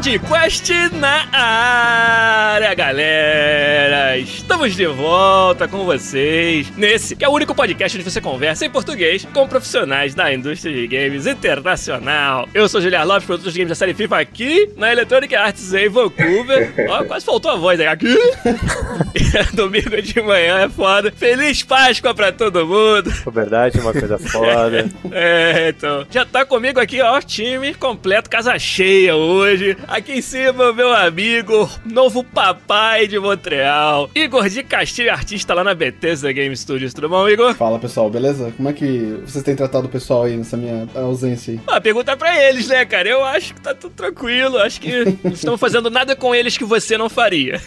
Podcast na área, galera! Estamos de volta com vocês nesse que é o único podcast onde você conversa em português com profissionais da indústria de games internacional. Eu sou Juliano Lopes, produtor de games da série FIFA aqui na Electronic Arts em Vancouver. Ó, quase faltou a voz aí. Aqui. Domingo de manhã é foda. Feliz Páscoa pra todo mundo. É verdade, uma coisa foda. é, então. Já tá comigo aqui, ó, time completo, casa cheia hoje. Aqui em cima, meu amigo, novo papai de Montreal, Igor de Castilho, artista lá na Bethesda Game Studios. Tudo bom, Igor? Fala pessoal, beleza? Como é que vocês têm tratado o pessoal aí nessa minha ausência aí? Ah, pergunta pra eles, né, cara? Eu acho que tá tudo tranquilo. Acho que não estão fazendo nada com eles que você não faria.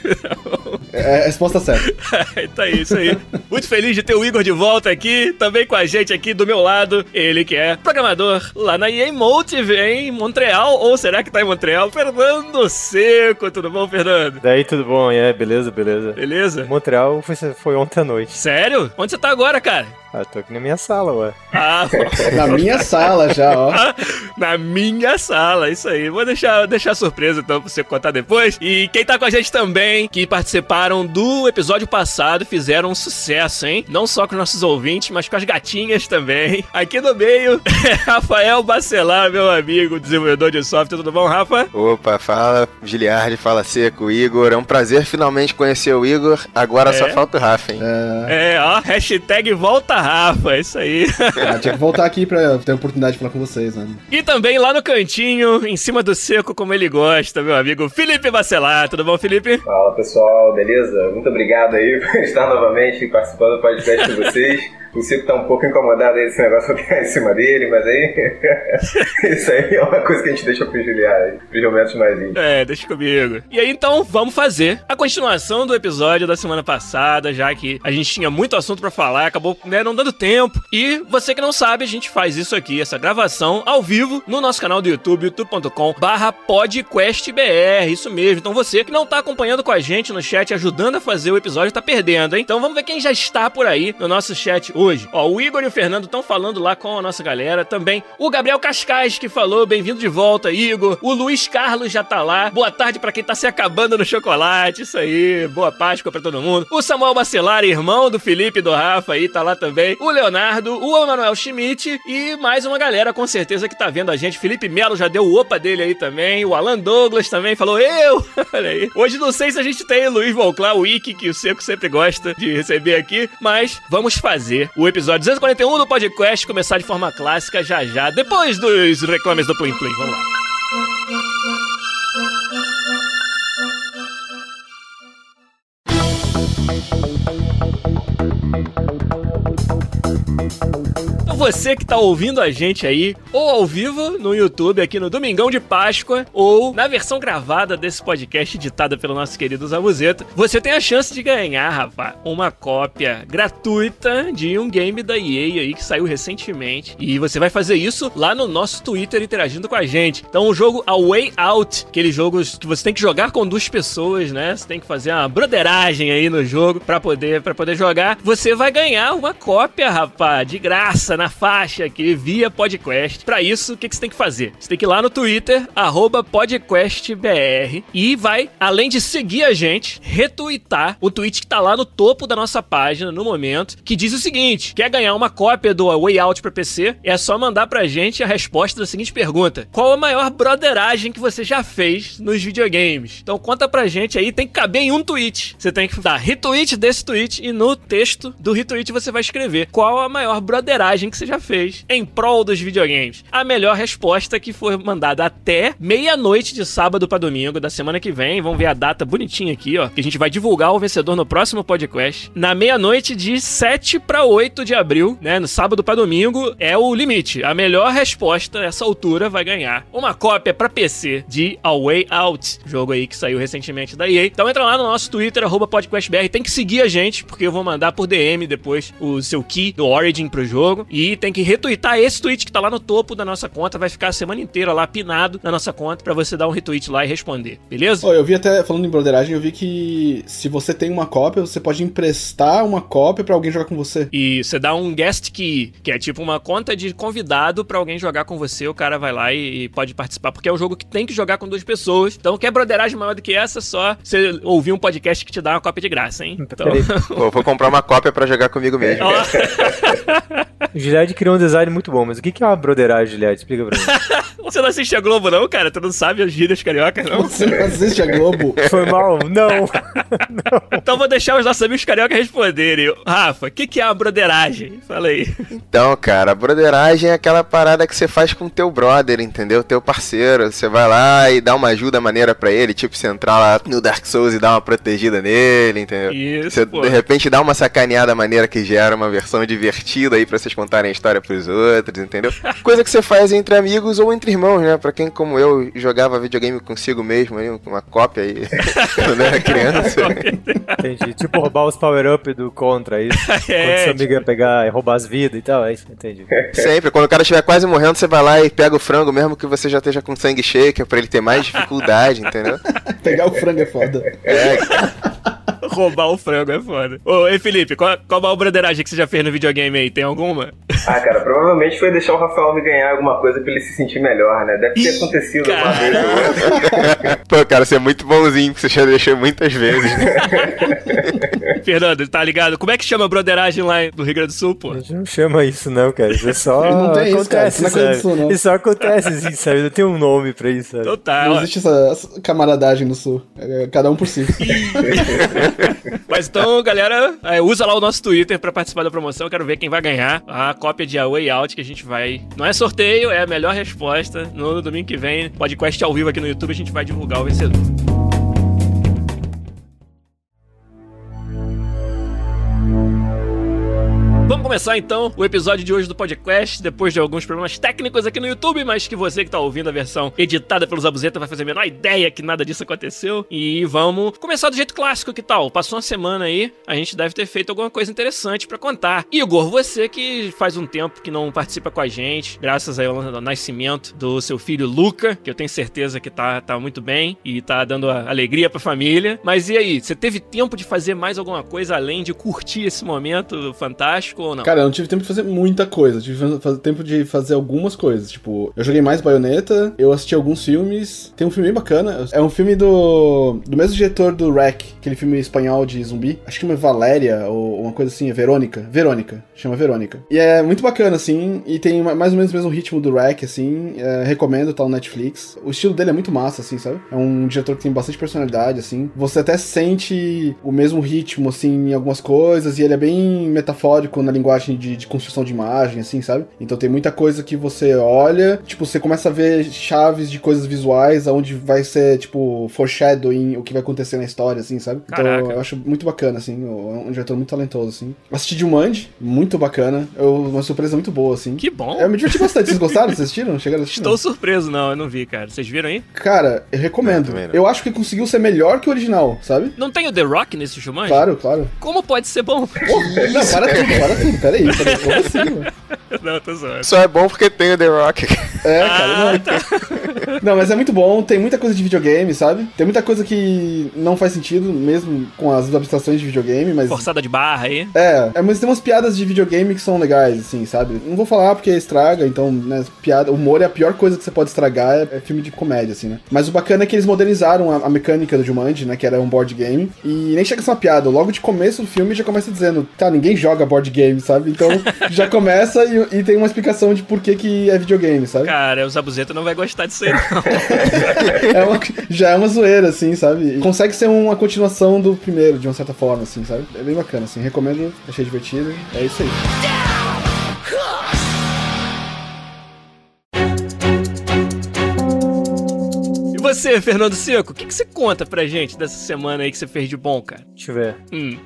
É a resposta certa. tá isso aí. Muito feliz de ter o Igor de volta aqui, também com a gente aqui do meu lado. Ele que é programador lá na EA Motive em Montreal, ou será que tá em Montreal? Fernando Seco, tudo bom, Fernando? Daí tudo bom, é, beleza, beleza. Beleza? Montreal foi, foi ontem à noite. Sério? Onde você tá agora, cara? Ah, tô aqui na minha sala, ué. Ah, Na minha sala já, ó. na minha sala, isso aí. Vou deixar, deixar surpresa então pra você contar depois. E quem tá com a gente também, que participaram do episódio passado, fizeram um sucesso, hein? Não só com nossos ouvintes, mas com as gatinhas também. Aqui no meio, Rafael Bacelar, meu amigo, desenvolvedor de software. Tudo bom, Rafa? Opa, fala Giliardi, fala Seco, Igor. É um prazer finalmente conhecer o Igor. Agora É? só falta o Rafa, hein? É, É, ó, hashtag volta Rafa, isso aí. ah, tinha que voltar aqui pra ter a oportunidade de falar com vocês, né? E também lá no cantinho, em cima do seco, como ele gosta, meu amigo Felipe Bacelar. Tudo bom, Felipe? Fala pessoal, beleza? Muito obrigado aí por estar novamente participando do podcast com vocês. O Cico tá um pouco incomodado aí desse negócio que em cima dele, mas aí. Isso aí é uma coisa que a gente deixa pro Juliar pros momentos mais íntimos. É, deixa comigo. E aí, então, vamos fazer a continuação do episódio da semana passada, já que a gente tinha muito assunto pra falar, acabou né, não dando tempo. E você que não sabe, a gente faz isso aqui, essa gravação ao vivo no nosso canal do YouTube, youtube.com barra podcastbr, isso mesmo. Então você que não tá acompanhando com a gente no chat, ajudando a fazer o episódio, tá perdendo, hein? Então vamos ver quem já está por aí no nosso chat hoje. Ó, o Igor e o Fernando estão falando lá com a nossa galera. Também o Gabriel Cascais, que falou, bem-vindo de volta, Igor. O Luiz Carlos já tá lá. Boa tarde pra quem tá se acabando no chocolate, isso aí. Boa Páscoa pra todo mundo. O Samuel Bacelar, irmão do Felipe e do Rafa aí, tá lá também. O Leonardo, o Emanuel Schmidt e mais uma galera com certeza que tá vendo a gente. Felipe Melo já deu o opa dele aí também. O Alan Douglas também falou eu. Olha aí. Hoje não sei se a gente tem Luiz Volclar, o Wiki, que o Seco sempre gosta de receber aqui, mas vamos fazer o episódio 241 do podcast começar de forma clássica já já, depois dos reclames do Plim Plim. Vamos lá. Então você que tá ouvindo a gente aí, ou ao vivo no YouTube, aqui no Domingão de Páscoa, ou na versão gravada desse podcast editada pelo nosso querido Zabuzeta, você tem a chance de ganhar, rapaz, uma cópia gratuita de um game da EA aí que saiu recentemente. E você vai fazer isso lá no nosso Twitter interagindo com a gente. Então o jogo A Way Out, aquele jogo que você tem que jogar com duas pessoas, né? Você tem que fazer uma broderagem aí no jogo pra poder, pra poder jogar. Você vai ganhar uma cópia, rapaz, de graça na faixa aqui via podcast. Pra isso, o que, que você tem que fazer? Você tem que ir lá no Twitter, podcastbr, e vai, além de seguir a gente, retweetar o tweet que tá lá no topo da nossa página no momento, que diz o seguinte: quer ganhar uma cópia do Way Out pra PC? É só mandar pra gente a resposta da seguinte pergunta: Qual a maior broderagem que você já fez nos videogames? Então conta pra gente aí, tem que caber em um tweet. Você tem que dar retweet desse tweet e no texto do retweet você vai escrever qual a maior broderagem que você já fez em prol dos videogames. A melhor resposta que foi mandada até meia-noite de sábado pra domingo da semana que vem. Vamos ver a data bonitinha aqui, ó. Que a gente vai divulgar o vencedor no próximo podcast. Na meia-noite de 7 pra 8 de abril, né? No sábado pra domingo, é o limite. A melhor resposta essa altura vai ganhar uma cópia pra PC de A Way Out, jogo aí que saiu recentemente da EA. Então entra lá no nosso Twitter, podcastbr. Tem que seguir a gente, porque eu vou mandar por DM depois o seu key do Origin pro jogo. E tem que retweetar esse tweet que tá lá no topo da nossa conta. Vai ficar a semana inteira lá pinado na nossa conta pra você dar um retweet lá e responder, beleza? Ó, eu vi até, falando em broderagem, eu vi que se você tem uma cópia, você pode emprestar uma cópia pra alguém jogar com você. E você dá um guest key, que é tipo uma conta de convidado pra alguém jogar com você. O cara vai lá e, e pode participar, porque é um jogo que tem que jogar com duas pessoas. Então, quer broderagem maior do que essa, só você ouvir um podcast que te dá uma cópia de graça, hein? Então, Pô, vou comprar uma cópia pra jogar comigo mesmo. ó, o Gillette criou um design muito bom, mas o que é uma broderagem, Gillette? Explica pra mim. você não assiste a Globo, não, cara? Tu não sabe as gírias cariocas, não? Você não assiste a Globo? Foi mal? Não. Então vou deixar os nossos amigos cariocas responderem. Rafa, o que, que é uma broderagem? Fala aí. Então, cara, a broderagem é aquela parada que você faz com teu brother, entendeu? Teu parceiro. Você vai lá e dá uma ajuda maneira pra ele, tipo, você entrar lá no Dark Souls e dar uma protegida nele, entendeu? Isso, Você pô. de repente dá uma sacaneada maneira que gera uma versão divertida aí pra vocês contarem a história pros outros, entendeu? Coisa que você faz entre amigos ou entre irmãos, né? Pra quem como eu jogava videogame consigo mesmo, aí, uma cópia aí quando era criança. Entendi. Tipo roubar os power-up do Contra, é isso? Quando É, seu amigo ia pegar e roubar as vidas e tal, é isso? Entendi. Sempre, quando o cara estiver quase morrendo, você vai lá e pega o frango, mesmo que você já esteja com sangue shaker, pra ele ter mais dificuldade, entendeu? Pegar o frango é foda. É, roubar o frango é foda. Ô, ei, Felipe, qual, qual a maior broderagem que você já fez no videogame aí? Tem alguma? Ah, cara, provavelmente foi deixar o Rafael me ganhar alguma coisa pra ele se sentir melhor, né? Deve ter acontecido uma cara. vez ou outra. Pô, cara, você é muito bonzinho, porque você já deixou muitas vezes, né? Fernando, tá ligado? Como é que chama broderagem lá no Rio Grande do Sul, pô? A gente não chama isso, não, cara. Isso é só. Não tem isso, cara. Isso não é coisa do sabe? Sul, não. Isso só acontece, assim, sabe? Não tem um nome pra isso, sabe? Então tá, Não existe essa, camaradagem no sul. É cada um por si. Mas então, galera, é, usa lá o nosso Twitter pra participar da promoção. Eu quero ver quem vai ganhar a cópia de A Way Out que a gente vai. Não é sorteio, é a melhor resposta. No domingo que vem, podcast ao vivo aqui no YouTube, a gente vai divulgar o vencedor. Vamos começar então o episódio de hoje do podcast, depois de alguns problemas técnicos aqui no YouTube, mas que você que tá ouvindo a versão editada pelos Abuzeta vai fazer a menor ideia que nada disso aconteceu. E vamos começar do jeito clássico, que tal? Passou uma semana aí, a gente deve ter feito alguma coisa interessante pra contar. Igor, você que faz um tempo que não participa com a gente, graças aí ao nascimento do seu filho Luca, que eu tenho certeza que tá, tá muito bem e tá dando alegria pra família. Mas e aí, você teve tempo de fazer mais alguma coisa além de curtir esse momento fantástico ou não? Cara, eu não tive tempo de fazer muita coisa. Tive tempo de fazer algumas coisas. Tipo, eu joguei mais Bayonetta, eu assisti alguns filmes. Tem um filme bem bacana. É um filme do. do mesmo diretor do Rec, aquele filme espanhol de zumbi. Acho que uma Valéria ou uma coisa assim, é Verônica. Verônica. Chama Verônica. E é muito bacana, assim. E tem ma- mais ou menos o mesmo ritmo do Rec, assim. É, recomendo, tá no Netflix. O estilo dele é muito massa, assim, sabe? É um diretor que tem bastante personalidade, assim. Você até sente o mesmo ritmo, assim, em algumas coisas. E ele é bem metafórico na linguagem de, de construção de imagem, assim, sabe? Então tem muita coisa que você olha, tipo, você começa a ver chaves de coisas visuais, onde vai ser, tipo, foreshadowing o que vai acontecer na história, assim, sabe? Caraca. Então eu acho muito bacana, assim. É um diretor muito talentoso, assim. Assisti Jumanji, muito bacana. Eu, uma surpresa muito boa, assim. Que bom! Eu me diverti bastante. Vocês gostaram? Vocês assistiram? Chegaram a assistir? Estou surpreso, não, eu não vi, cara. Vocês viram aí? Cara, eu recomendo. Não, eu acho que conseguiu ser melhor que o original, sabe? Não tem o The Rock nesse Jumanji? Claro, claro. Como pode ser bom? Não, para tudo, para tudo. Peraí, peraí. Como assim, mano? não, tô zoando. Só é bom porque tem o The Rock. É, cara, Ah, não. tá. Não, mas é muito bom, tem muita coisa de videogame, sabe? Tem muita coisa que não faz sentido, mesmo com as abstrações de videogame, mas. Forçada de barra aí. É, é, mas tem umas piadas de videogame que são legais, assim, sabe? Não vou falar porque estraga, então, né, piada, humor é a pior coisa que você pode estragar, é, é filme de comédia, assim, né? Mas o bacana é que eles modernizaram a, a mecânica do Jumanji, né, que era um board game, e nem chega a ser uma piada, logo de começo do filme já começa dizendo, tá, ninguém joga board game, videogame, sabe? Então já começa e, e, tem uma explicação de por que, que é videogame, sabe? Cara, o Zabuzeta não vai gostar disso aí, não. é uma, já é uma zoeira, assim, sabe? E consegue ser uma continuação do primeiro, de uma certa forma, assim, sabe? É bem bacana, assim. Recomendo, achei divertido. É isso aí. você, Fernando Seco, o que, que você conta pra gente dessa semana aí que você fez de bom, cara? Deixa eu ver. Hum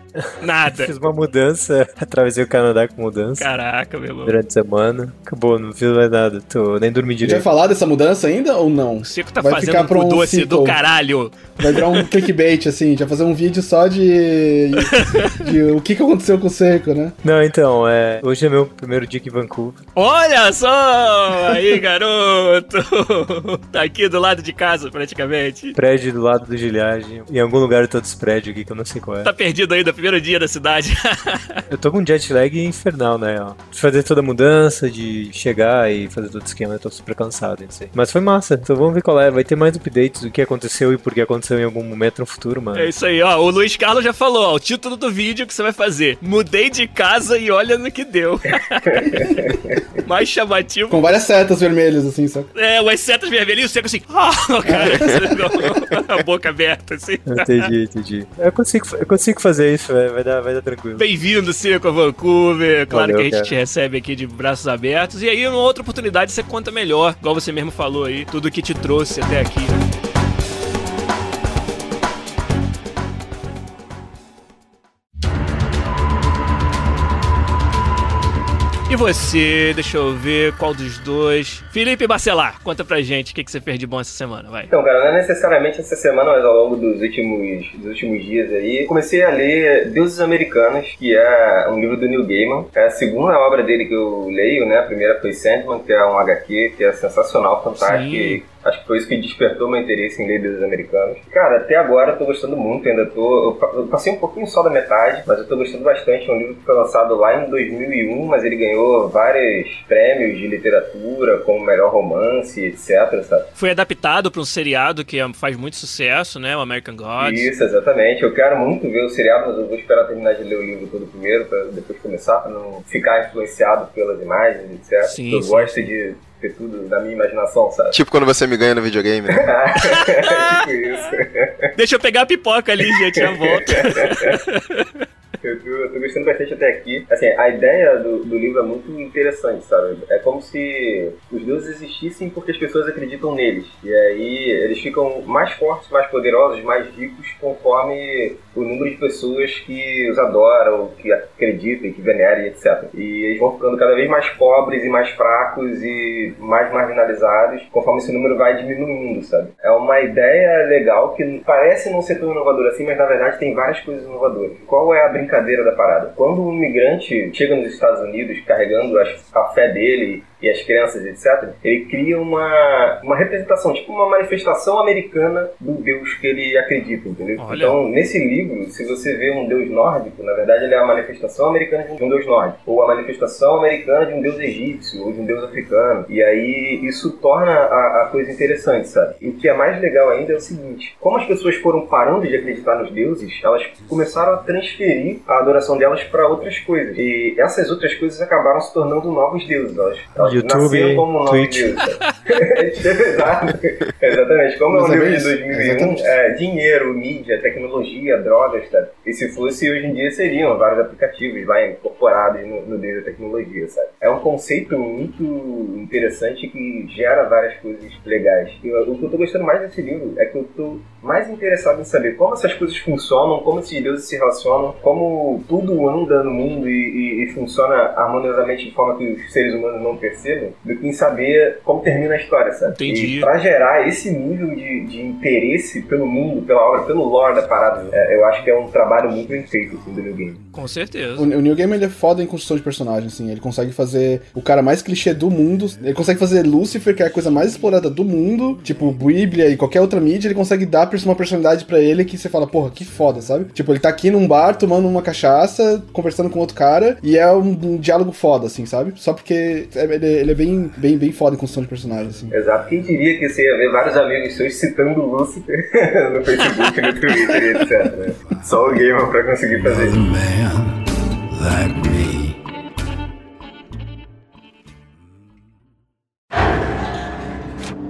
nada. Fiz uma mudança, atravessei o Canadá com mudança Caraca, meu irmão. durante a semana. Acabou, não fiz mais nada. Tô, nem dormi direito. falar dessa mudança ainda ou não? O Seco tá Vai fazendo ficar pra um um doce do caralho. Vai virar um clickbait, assim, vai fazer um vídeo só de. de o que, que aconteceu com o Seco, né? Não, então, é. Hoje é meu primeiro dia aqui em Vancouver. Olha só! Aí, garoto! Tá aqui do lado de casa, praticamente. Prédio do lado do Gilhagem. Em algum lugar de todos os prédios aqui que eu não sei qual é. Tá perdido aí do primeiro dia da cidade. Eu tô com um jet lag infernal, né? Ó. De fazer toda a mudança, de chegar e fazer todo o esquema, eu tô super cansado, não sei. Mas foi massa, então vamos ver qual é. Vai ter mais updates do que aconteceu e por que aconteceu em algum momento no futuro, mano. É isso aí, ó. O Luiz Carlos já falou, ó. O título do vídeo que você vai fazer. Mudei de casa e olha no que deu. Mais chamativo. Com várias setas vermelhas, assim, sabe? É, umas setas vermelhinhas, o seco assim. Ah, cara, a boca aberta, assim. Entendi, entendi. Eu consigo, eu consigo fazer isso, vai, vai, dar, vai dar tranquilo. Bem-vindo, Seco, a Vancouver. Claro Valeu, que a gente cara. te recebe aqui de braços abertos. E aí, numa outra oportunidade, você conta melhor, igual você mesmo falou aí, tudo que te trouxe até aqui. E você, deixa eu ver qual dos dois. Felipe Bacelar, conta pra gente o que, que você fez de bom essa semana, vai. Então, cara, não é necessariamente essa semana, mas ao longo dos últimos, dos últimos dias aí, comecei a ler Deuses Americanos, que é um livro do Neil Gaiman. É a segunda obra dele que eu leio, né? A primeira foi Sandman, que é um HQ, que é sensacional, fantástico. Sim. Acho que foi isso que despertou meu interesse em ler Deuses Americanos. Cara, até agora eu tô gostando muito, ainda tô... Eu pa- eu passei um pouquinho só da metade, mas eu tô gostando bastante. É um livro que foi lançado lá em 2001, mas ele ganhou vários prêmios de literatura, como melhor romance, etc, sabe? Foi adaptado pra um seriado que é- faz muito sucesso, né? O American Gods. Isso, exatamente. Eu quero muito ver o seriado, mas eu vou esperar terminar de ler o livro todo primeiro, pra depois começar, pra não ficar influenciado pelas imagens, etc. Sim, eu sim. gosto de ter tudo da minha imaginação, sabe? Tipo quando você me ganha no videogame, né? tipo isso. Deixa eu pegar a pipoca ali, gente, já volto. Eu tô, eu tô gostando bastante até aqui. Assim, a ideia do, do livro é muito interessante, sabe? É como se os deuses existissem porque as pessoas acreditam neles. E aí eles ficam mais fortes, mais poderosos, mais ricos conforme o número de pessoas que os adoram, que acreditam, que veneram, e etc. E eles vão ficando cada vez mais pobres e mais fracos e mais marginalizados conforme esse número vai diminuindo, sabe? É uma ideia legal que parece não ser tão inovadora assim, mas na verdade tem várias coisas inovadoras. Qual é a brincadeira da parada? Quando um imigrante chega nos Estados Unidos carregando a fé dele e as crenças, etc., ele cria uma, uma representação, tipo uma manifestação americana do Deus que ele acredita, entendeu? Olha. Então, nesse livro, se você vê um Deus nórdico, na verdade ele é a manifestação americana de um Deus nórdico, ou a manifestação americana de um Deus egípcio, ou de um Deus africano. E aí isso torna a, a coisa interessante, sabe? E o que é mais legal ainda é o seguinte: como as pessoas foram parando de acreditar nos deuses, elas começaram a transferir a adoração delas para outras coisas. E essas outras coisas acabaram se tornando novos deuses. Elas, elas YouTube, como Twitch. Exato. Exatamente. Como é um Mas é livro bem de isso. 2001, Exatamente. é, dinheiro, mídia, tecnologia, drogas, sabe? E se fosse hoje em dia, seriam vários aplicativos lá incorporados no, no meio da tecnologia, sabe? É um conceito muito interessante que gera várias coisas legais. E o o que eu tô gostando mais desse livro é que eu tô mais interessado em saber como essas coisas funcionam, como esses deuses se relacionam, como tudo anda no mundo e, e- e funciona harmoniosamente de forma que os seres humanos não percebam, do que em saber como termina a história, sabe? Entendi. E pra gerar esse nível de, de interesse pelo mundo, pela obra, pelo lore da parada, é, eu acho que é um trabalho muito bem feito assim, do New Game. Com certeza. O, o New Game ele é foda em construção de personagem, assim. Ele consegue fazer o cara mais clichê do mundo. Ele consegue fazer Lucifer, que é a coisa mais explorada do mundo. Tipo, Bíblia e qualquer outra mídia. Ele consegue dar uma personalidade pra ele que você fala, porra, que foda, sabe? Tipo, ele tá aqui num bar tomando uma cachaça, conversando com outro cara. E é um, um diálogo foda, assim, sabe? Só porque é- ele, ele é bem, bem, bem foda em construção de personagem, assim. Exato. Quem diria que você ia ver vários amigos seus citando o Lucifer no Facebook, no Twitter e etc. Né? Só o gamer pra conseguir fazer isso.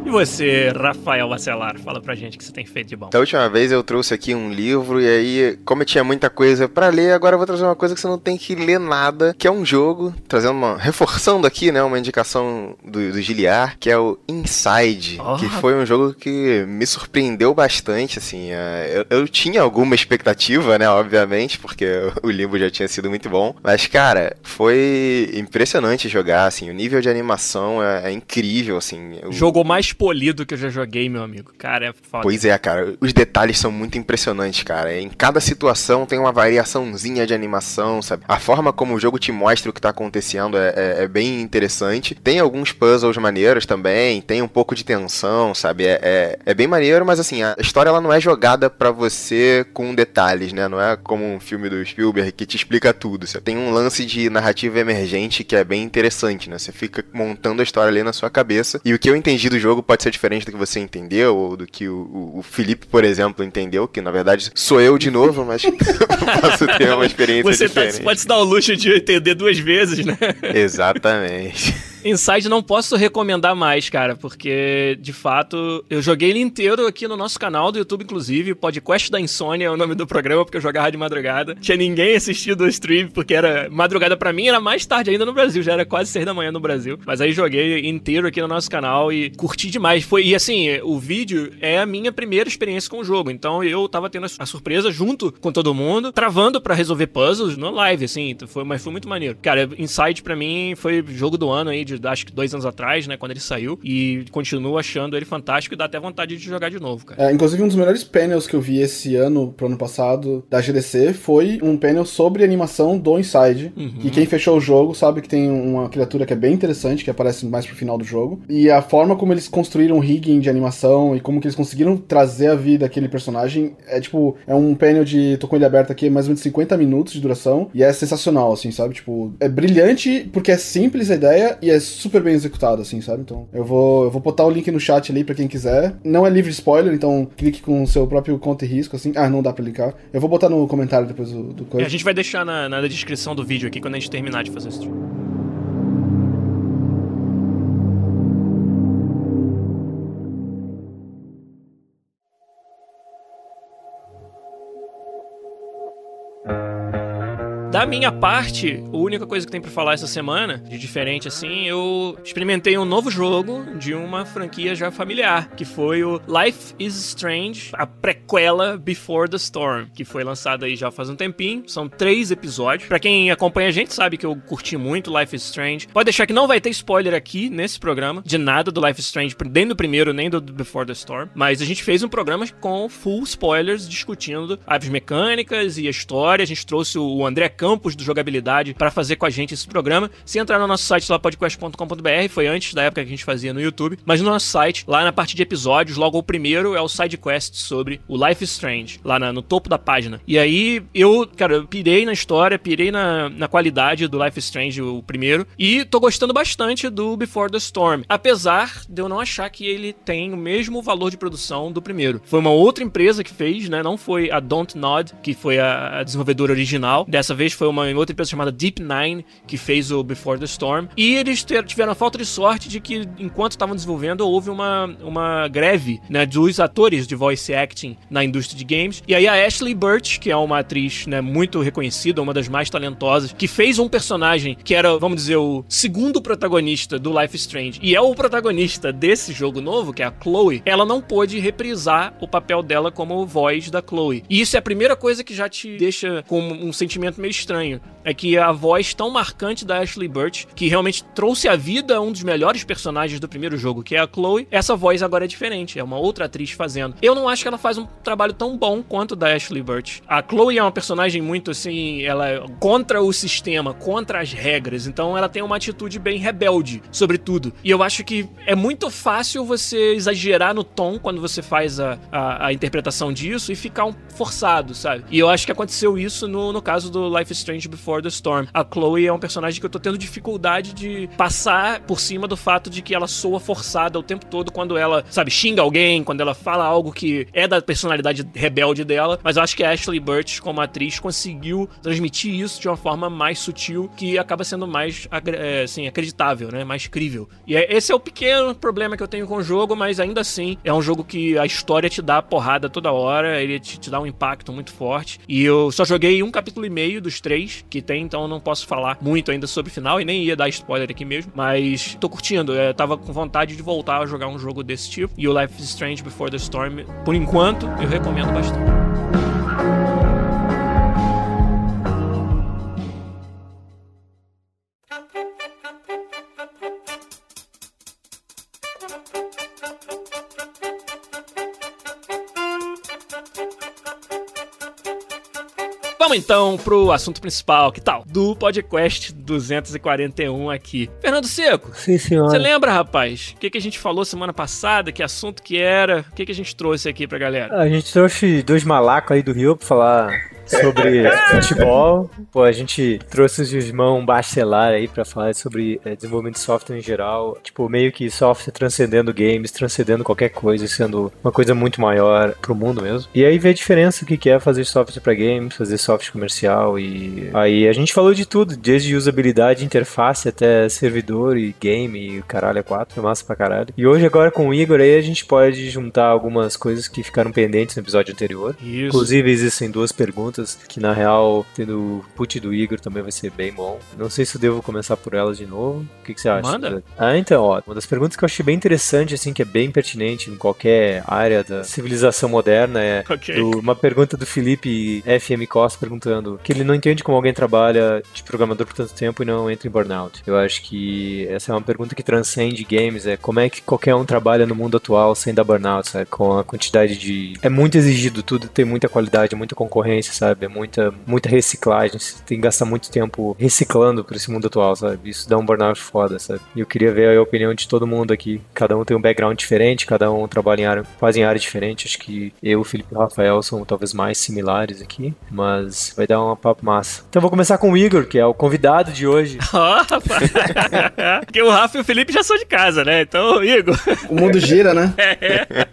E você, Rafael Bacelar, fala pra gente o que você tem feito de bom. Da última vez eu trouxe aqui um livro e aí, como eu tinha muita coisa pra ler, agora eu vou trazer uma coisa que você não tem que ler nada, que é um jogo, trazendo uma, reforçando aqui, né, uma indicação do, do Giliar, que é o Inside, Oh. que foi um jogo que me surpreendeu bastante, assim, é, eu, eu tinha alguma expectativa, né, obviamente, porque o livro já tinha sido muito bom, mas, cara, foi impressionante jogar, assim, o nível de animação é, é incrível, assim. o- Jogo mais polido que eu já joguei, meu amigo. Cara, é foda. Pois é, cara. Os detalhes são muito impressionantes, cara. Em cada situação tem uma variaçãozinha de animação, sabe? A forma como o jogo te mostra o que tá acontecendo é, é- é bem interessante. Tem alguns puzzles maneiros também, tem um pouco de tensão, sabe? É, é, é bem maneiro, mas assim, a história ela não é jogada pra você com detalhes, né? Não é como um filme do Spielberg que te explica tudo. Você tem um lance de narrativa emergente que é bem interessante, né? Você fica montando a história ali na sua cabeça. E o que eu entendi do jogo pode ser diferente do que você entendeu, ou do que o, o- Felipe, por exemplo, entendeu, que na verdade sou eu de novo, mas posso ter uma experiência Você tá- diferente. pode se dar o luxo de entender duas vezes, né? Exatamente. Inside não posso recomendar mais, cara, porque de fato eu joguei ele inteiro aqui no nosso canal do YouTube, inclusive. Podcast da Insônia é o nome do programa, porque eu jogava de madrugada. Tinha ninguém assistido o stream, porque era madrugada pra mim, era mais tarde ainda no Brasil, já era quase seis da manhã no Brasil. Mas aí joguei inteiro aqui no nosso canal e curti demais. Foi, e assim, o vídeo é a minha primeira experiência com o jogo, então eu tava tendo a surpresa junto com todo mundo, travando pra resolver puzzles no live, assim, foi, mas foi muito maneiro. Cara, Inside pra mim foi jogo do ano aí, de acho que dois anos atrás, né, quando ele saiu, e continuo achando ele fantástico e dá até vontade de jogar de novo, cara. É, inclusive, um dos melhores painels que eu vi esse ano, pro ano passado, da GDC, foi um painel sobre animação do Inside. Uhum. E quem fechou o jogo sabe que tem uma criatura que é bem interessante, que aparece mais pro final do jogo. E a forma como eles construíram o rigging de animação e como que eles conseguiram trazer a vida aquele personagem é tipo, é um painel de. tô com ele aberto aqui, mais ou menos 50 minutos de duração. E é sensacional, assim, sabe? Tipo, é brilhante porque é simples a ideia e é super bem executado, assim, sabe? Então, eu vou, eu vou botar o link no chat ali pra quem quiser. Não é livre de spoiler, então clique com o seu próprio conta e risco, assim. Ah, não dá pra linkar. Eu vou botar no comentário depois do, do E coisa. a gente vai deixar na, na descrição do vídeo aqui quando a gente terminar de fazer o stream. Da minha parte, a única coisa que tem pra falar essa semana, de diferente assim, eu experimentei um novo jogo de uma franquia já familiar, que foi o Life is Strange, a prequela Before the Storm, que foi lançado aí já faz um tempinho. São três episódios. Pra quem acompanha a gente sabe que eu curti muito Life is Strange. Pode deixar que não vai ter spoiler aqui nesse programa, de nada do Life is Strange, nem do primeiro, nem do Before the Storm. Mas a gente fez um programa com full spoilers, discutindo as mecânicas e a história. A gente trouxe o André Campos do Jogabilidade para fazer com a gente esse programa. Se entrar no nosso site lá, podcast.com.br, foi antes da época que a gente fazia no YouTube, mas no nosso site, lá na parte de episódios, logo o primeiro é o side quest sobre o Life Strange, lá na- no topo da página. E aí eu, cara, eu pirei na história, pirei na, na qualidade do Life Strange, o primeiro, e tô gostando bastante do Before the Storm, apesar de eu não achar que ele tem o mesmo valor de produção do primeiro. Foi uma outra empresa que fez, né? Não foi a Don't Nod, que foi a, a desenvolvedora original. Dessa vez foi uma outra empresa chamada Deep Nine que fez o Before the Storm. E eles tiveram a falta de sorte de que, enquanto estavam desenvolvendo, houve uma, uma greve né, dos atores de voice acting na indústria de games. E aí a Ashley Burch, que é uma atriz né, muito reconhecida, uma das mais talentosas, que fez um personagem que era, vamos dizer, o segundo protagonista do Life Strange e é o protagonista desse jogo novo, que é a Chloe, ela não pôde reprisar o papel dela como voz da Chloe. E isso é a primeira coisa que já te deixa com um sentimento meio estranho. É que a voz tão marcante da Ashley Burch, que realmente trouxe à vida um dos melhores personagens do primeiro jogo, que é a Chloe, essa voz agora é diferente, é uma outra atriz fazendo. Eu não acho que ela faz um trabalho tão bom quanto da Ashley Burch. A Chloe é uma personagem muito assim, ela é contra o sistema, contra as regras, então ela tem uma atitude bem rebelde sobre tudo. E eu acho que é muito fácil você exagerar no tom quando você faz a, a, a interpretação disso e ficar um forçado, sabe? E eu acho que aconteceu isso no, no caso do Life Life Strange Before the Storm. A Chloe é um personagem que eu tô tendo dificuldade de passar por cima do fato de que ela soa forçada o tempo todo quando ela, sabe, xinga alguém, quando ela fala algo que é da personalidade rebelde dela. Mas eu acho que a Ashley Burch, como atriz, conseguiu transmitir isso de uma forma mais sutil que acaba sendo mais é, assim, acreditável, né? Mais crível. E é, esse é o pequeno problema que eu tenho com o jogo, mas ainda assim é um jogo que a história te dá porrada toda hora, ele te, te dá um impacto muito forte. E eu só joguei um capítulo e meio dos três que tem, então não posso falar muito ainda sobre o final e nem ia dar spoiler aqui mesmo. Mas tô curtindo, é, tava com vontade de voltar a jogar um jogo desse tipo. E o Life is Strange Before the Storm, por enquanto, eu recomendo bastante. Vamos então pro assunto principal, que tal? Do podcast 241 aqui. Fernando Seco. Sim, senhor. Você lembra, rapaz? O que, que a gente falou semana passada? Que assunto que era? O que, que a gente trouxe aqui pra galera? A gente trouxe dois malacos aí do Rio pra falar sobre futebol. Pô, a gente trouxe os irmãos Bachelar aí pra falar sobre é, desenvolvimento de software em geral. Tipo, meio que software transcendendo games, transcendendo qualquer coisa, sendo uma coisa muito maior pro mundo mesmo. E aí vê a diferença o que é fazer software para games, fazer software comercial e aí a gente falou de tudo, desde usabilidade, interface até servidor e game e caralho é quatro, é massa pra caralho. E hoje agora com o Igor aí a gente pode juntar algumas coisas que ficaram pendentes no episódio anterior. Isso. Inclusive existem duas perguntas que na real, tendo o put do Igor também vai ser bem bom. Não sei se eu devo começar por elas de novo. O que, que você acha? Manda. Ah, então, ó, uma das perguntas que eu achei bem interessante, assim, que é bem pertinente em qualquer área da civilização moderna é Ok. do- uma pergunta do Felipe FM Costa perguntando que ele não entende como alguém trabalha de programador por tanto tempo e não entra em burnout. Eu acho que essa é uma pergunta que transcende games, é como é que qualquer um trabalha no mundo atual sem dar burnout, sabe? Com a quantidade de... É muito exigido, tudo tem muita qualidade, muita concorrência, sabe? É muita, muita reciclagem, você tem que gastar muito tempo reciclando por esse mundo atual, sabe? Isso dá um burnout foda, sabe? E eu queria ver a opinião de todo mundo aqui. Cada um tem um background diferente, cada um trabalha em área, faz em área diferente. Acho que eu, Felipe e o Rafael são talvez mais similares aqui, mas vai dar uma papo massa. Então eu vou começar com o Igor, que é o convidado de hoje. Ó. Porque o Rafa e o Felipe já são de casa, né? Então, Igor. O mundo gira, né?